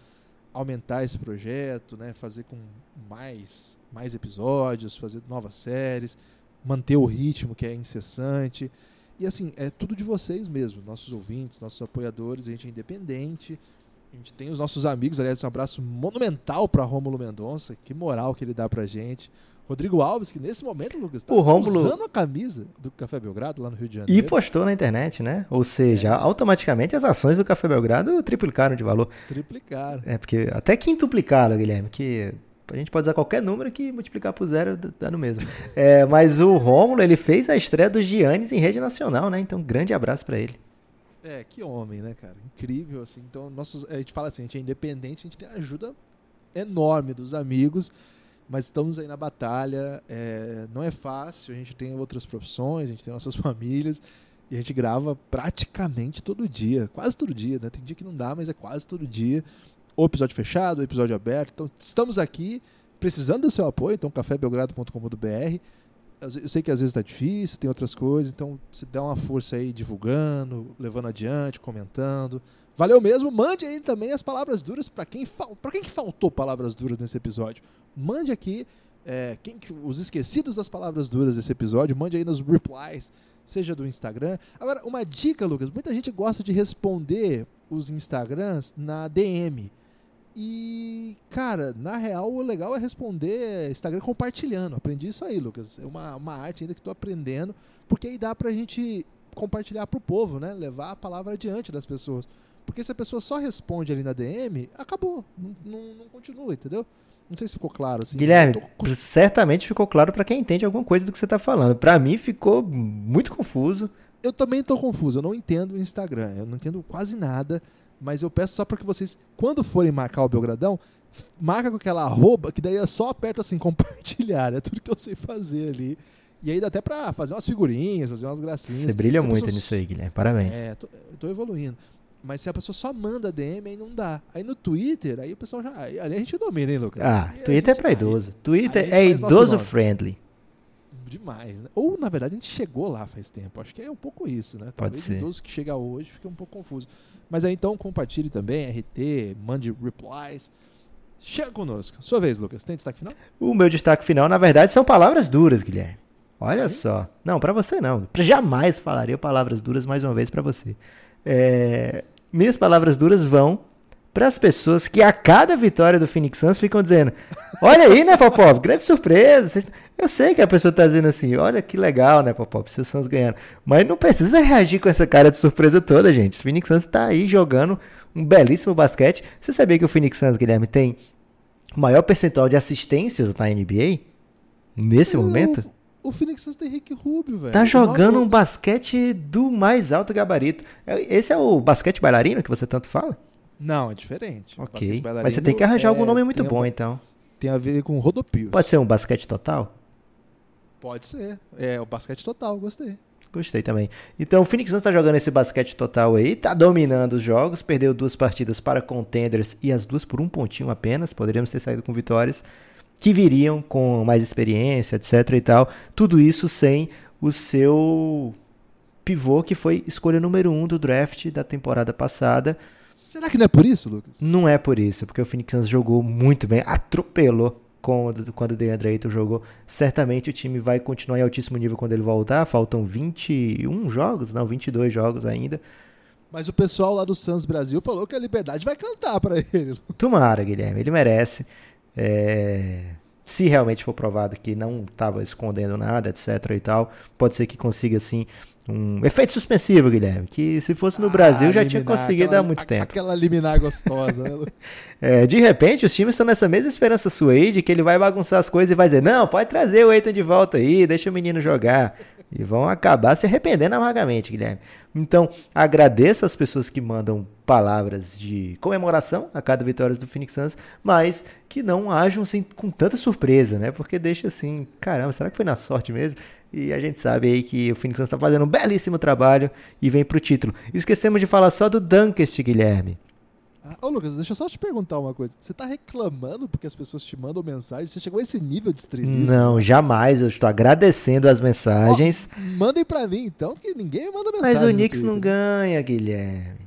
aumentar esse projeto, né, fazer com mais, mais episódios, fazer novas séries manter o ritmo que é incessante. E assim, é tudo de vocês mesmo, nossos ouvintes, nossos apoiadores, a gente é independente. A gente tem os nossos amigos, aliás, um abraço monumental para Rômulo Mendonça, que moral que ele dá pra gente. Rodrigo Alves, que nesse momento, Lucas, tá O Rômulo- usando a camisa do Café Belgrado lá no Rio de E Janeiro. postou na internet, né? Ou seja, automaticamente as ações do Café Belgrado triplicaram de valor. Triplicaram. É, porque até quintuplicaram, Guilherme, que a gente pode usar qualquer número que multiplicar por zero dá no mesmo. <laughs> É, mas o Rômulo, ele fez a estreia do Giannis em rede nacional, né? Então, grande abraço pra ele. É, que homem, né, cara? Incrível, assim. Então, nossos, a gente fala assim, a gente é independente, a gente tem ajuda enorme dos amigos, mas estamos aí na batalha. é, não é fácil, a gente tem outras profissões, a gente tem nossas <laughs> famílias, e a gente grava praticamente todo dia, quase todo dia, né? Tem dia que não dá, mas é quase todo dia. Ou episódio fechado, ou episódio aberto. Então, estamos aqui precisando do seu apoio, então cafébelgrado.com.br. Eu sei que às vezes está difícil, tem outras coisas, então se dá uma força aí divulgando, levando adiante, comentando. Valeu mesmo, mande aí também as palavras duras para quem, fal... pra quem que faltou palavras duras nesse episódio. Mande aqui é, quem que- os esquecidos das palavras duras desse episódio, mande aí nos replies, seja do Instagram. Agora, uma dica, Lucas, muita gente gosta de responder os Instagrams na DM. E, cara, na real, o legal é responder Instagram compartilhando. Aprendi isso aí, Lucas. É uma, uma arte ainda que estou aprendendo, porque aí dá pra gente compartilhar pro povo, né? Levar a palavra adiante das pessoas. Porque se a pessoa só responde ali na DM, acabou. Não, não, não continua, entendeu? Não sei se ficou claro. Assim, Guilherme, tô- certamente ficou claro pra quem entende alguma coisa do que você tá falando. Pra mim ficou muito confuso. Eu também tô confuso, eu não entendo o Instagram, eu não entendo quase nada, mas eu peço só para que vocês, quando forem marcar o Belgradão, marca com aquela arroba, que daí é só aperta assim, <laughs> compartilhar. É tudo que eu sei fazer ali. E aí dá até pra fazer umas figurinhas, fazer umas gracinhas. Você brilha muito pessoa nisso aí, Guilherme. Parabéns. É, tô, eu tô evoluindo. Mas se a pessoa só manda DM, aí não dá. Aí no Twitter, aí o pessoal já. Ali a gente domina, hein, Lucas? Ah, Aí a Twitter é gente- pra aí- idoso. Twitter aí é idoso friendly. Demais, né? Ou, na verdade, a gente chegou lá faz tempo. Acho que é um pouco isso, né? Talvez ser. o idoso que chega hoje fica um pouco confuso. Mas aí então compartilhe também, RT, mande replies. Chega conosco. Sua vez, Lucas. Tem destaque final? O meu destaque final, na verdade, são palavras duras, Guilherme. Olha só. Não, pra você não. Jamais falaria palavras duras mais uma vez pra você. É, Minhas palavras duras vão para as pessoas que a cada vitória do Phoenix Suns ficam dizendo: Olha aí, né, Popop? Grande surpresa. Eu sei que a pessoa tá dizendo assim: Olha que legal, né, Popop? Seus Suns ganharam. Mas não precisa reagir com essa cara de surpresa toda, gente. O Phoenix Suns tá aí jogando um belíssimo basquete. Você sabia que o Phoenix Suns, Guilherme, tem o maior percentual de assistências na NBA? Nesse momento? O, o Phoenix Suns tem Rick Rubio, velho. Tá jogando um basquete do mais alto gabarito. É- Esse é o basquete bailarino que você tanto fala? Não, é diferente. Ok. Mas você tem que arranjar algum é- nome muito bom, a- então. Tem a ver com rodopio. Pode ser um basquete total? Pode ser. É, o basquete total, gostei. Gostei também. Então o Phoenix Suns tá jogando esse basquete total aí, tá dominando os jogos, perdeu duas partidas para contenders e as duas por um pontinho apenas, poderíamos ter saído com vitórias que viriam com mais experiência, etc e tal. Tudo isso sem o seu pivô que foi escolha número um do draft da temporada passada. Será que não é por isso, Lucas? Não é por isso, porque o Phoenix Suns jogou muito bem, atropelou quando, quando o DeAndre Ayton jogou. Certamente o time vai continuar em altíssimo nível quando ele voltar. Faltam 21 jogos? Não, 22 jogos ainda. Mas o pessoal lá do Suns Brasil falou que a Liberdade vai cantar pra ele. Tomara, Guilherme, ele merece. É, Se realmente for provado que não estava escondendo nada, etc e tal, pode ser que consiga, assim, um efeito suspensivo, Guilherme. Que se fosse no Brasil Ah, já tinha conseguido aquela- há muito a- tempo. Aquela liminar gostosa, né? <laughs> É, de repente, os times estão nessa mesma esperança sua aí de que ele vai bagunçar as coisas e vai dizer: Não, pode trazer o Eitan de volta aí, deixa o menino jogar. E vão acabar se arrependendo amargamente, Guilherme. Então, agradeço as pessoas que mandam palavras de comemoração a cada vitória do Phoenix Suns, mas que não ajam assim, com tanta surpresa, né? Porque deixa assim: caramba, será que foi na sorte mesmo? E a gente sabe aí que o Phoenix Suns está fazendo um belíssimo trabalho e vem pro título. Esquecemos de falar só do Dunkest, Guilherme. Ah, Ô, Lucas, deixa eu só te perguntar uma coisa. Você tá reclamando porque as pessoas te mandam mensagem? Você chegou a esse nível de estrelismo? Não, jamais. Eu estou agradecendo as mensagens. Mandem pra mim, então, que ninguém me manda mensagem. mas o Knicks não ganha, Guilherme.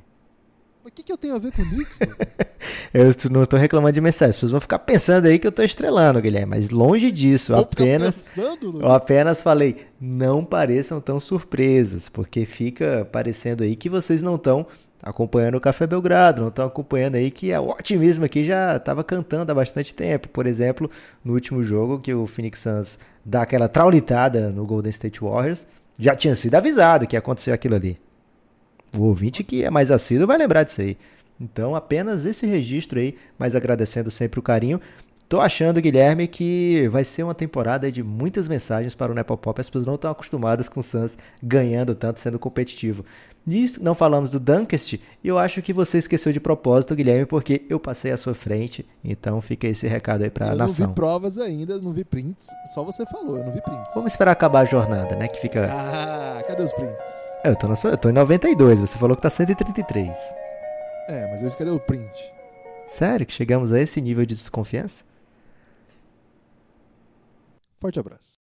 Mas o que, que eu tenho a ver com o Knicks? Lucas? <laughs> Eu não estou reclamando de mensagens. As pessoas vão ficar pensando aí que eu estou estrelando, Guilherme. Mas longe disso. Eu Vou apenas, pensando, Lucas. eu apenas falei, não pareçam tão surpresas. Porque fica parecendo aí que vocês não estão acompanhando o Café Belgrado, não estão acompanhando aí que o otimismo aqui já estava cantando há bastante tempo. Por exemplo, no último jogo que o Phoenix Suns dá aquela traulitada no Golden State Warriors, já tinha sido avisado que ia acontecer aquilo ali. O ouvinte que é mais assíduo vai lembrar disso aí. Então, apenas esse registro aí, mas agradecendo sempre o carinho. Tô achando, Guilherme, que vai ser uma temporada de muitas mensagens para o Nepopop. As pessoas não estão acostumadas com o Suns ganhando tanto, sendo competitivo. E não falamos do Dunkest, e eu acho que você esqueceu de propósito, Guilherme, porque eu passei à sua frente. Então fica esse recado aí para a eu não nação. vi provas ainda, não vi prints. Só você falou, eu não vi prints. Vamos esperar acabar a jornada, né? Que fica. Ah, cadê os prints? É, Eu tô, na sua... eu tô em 92, você falou que tá 133. É, mas eu cadê o print? Sério que chegamos a esse nível de desconfiança? Forte abraço.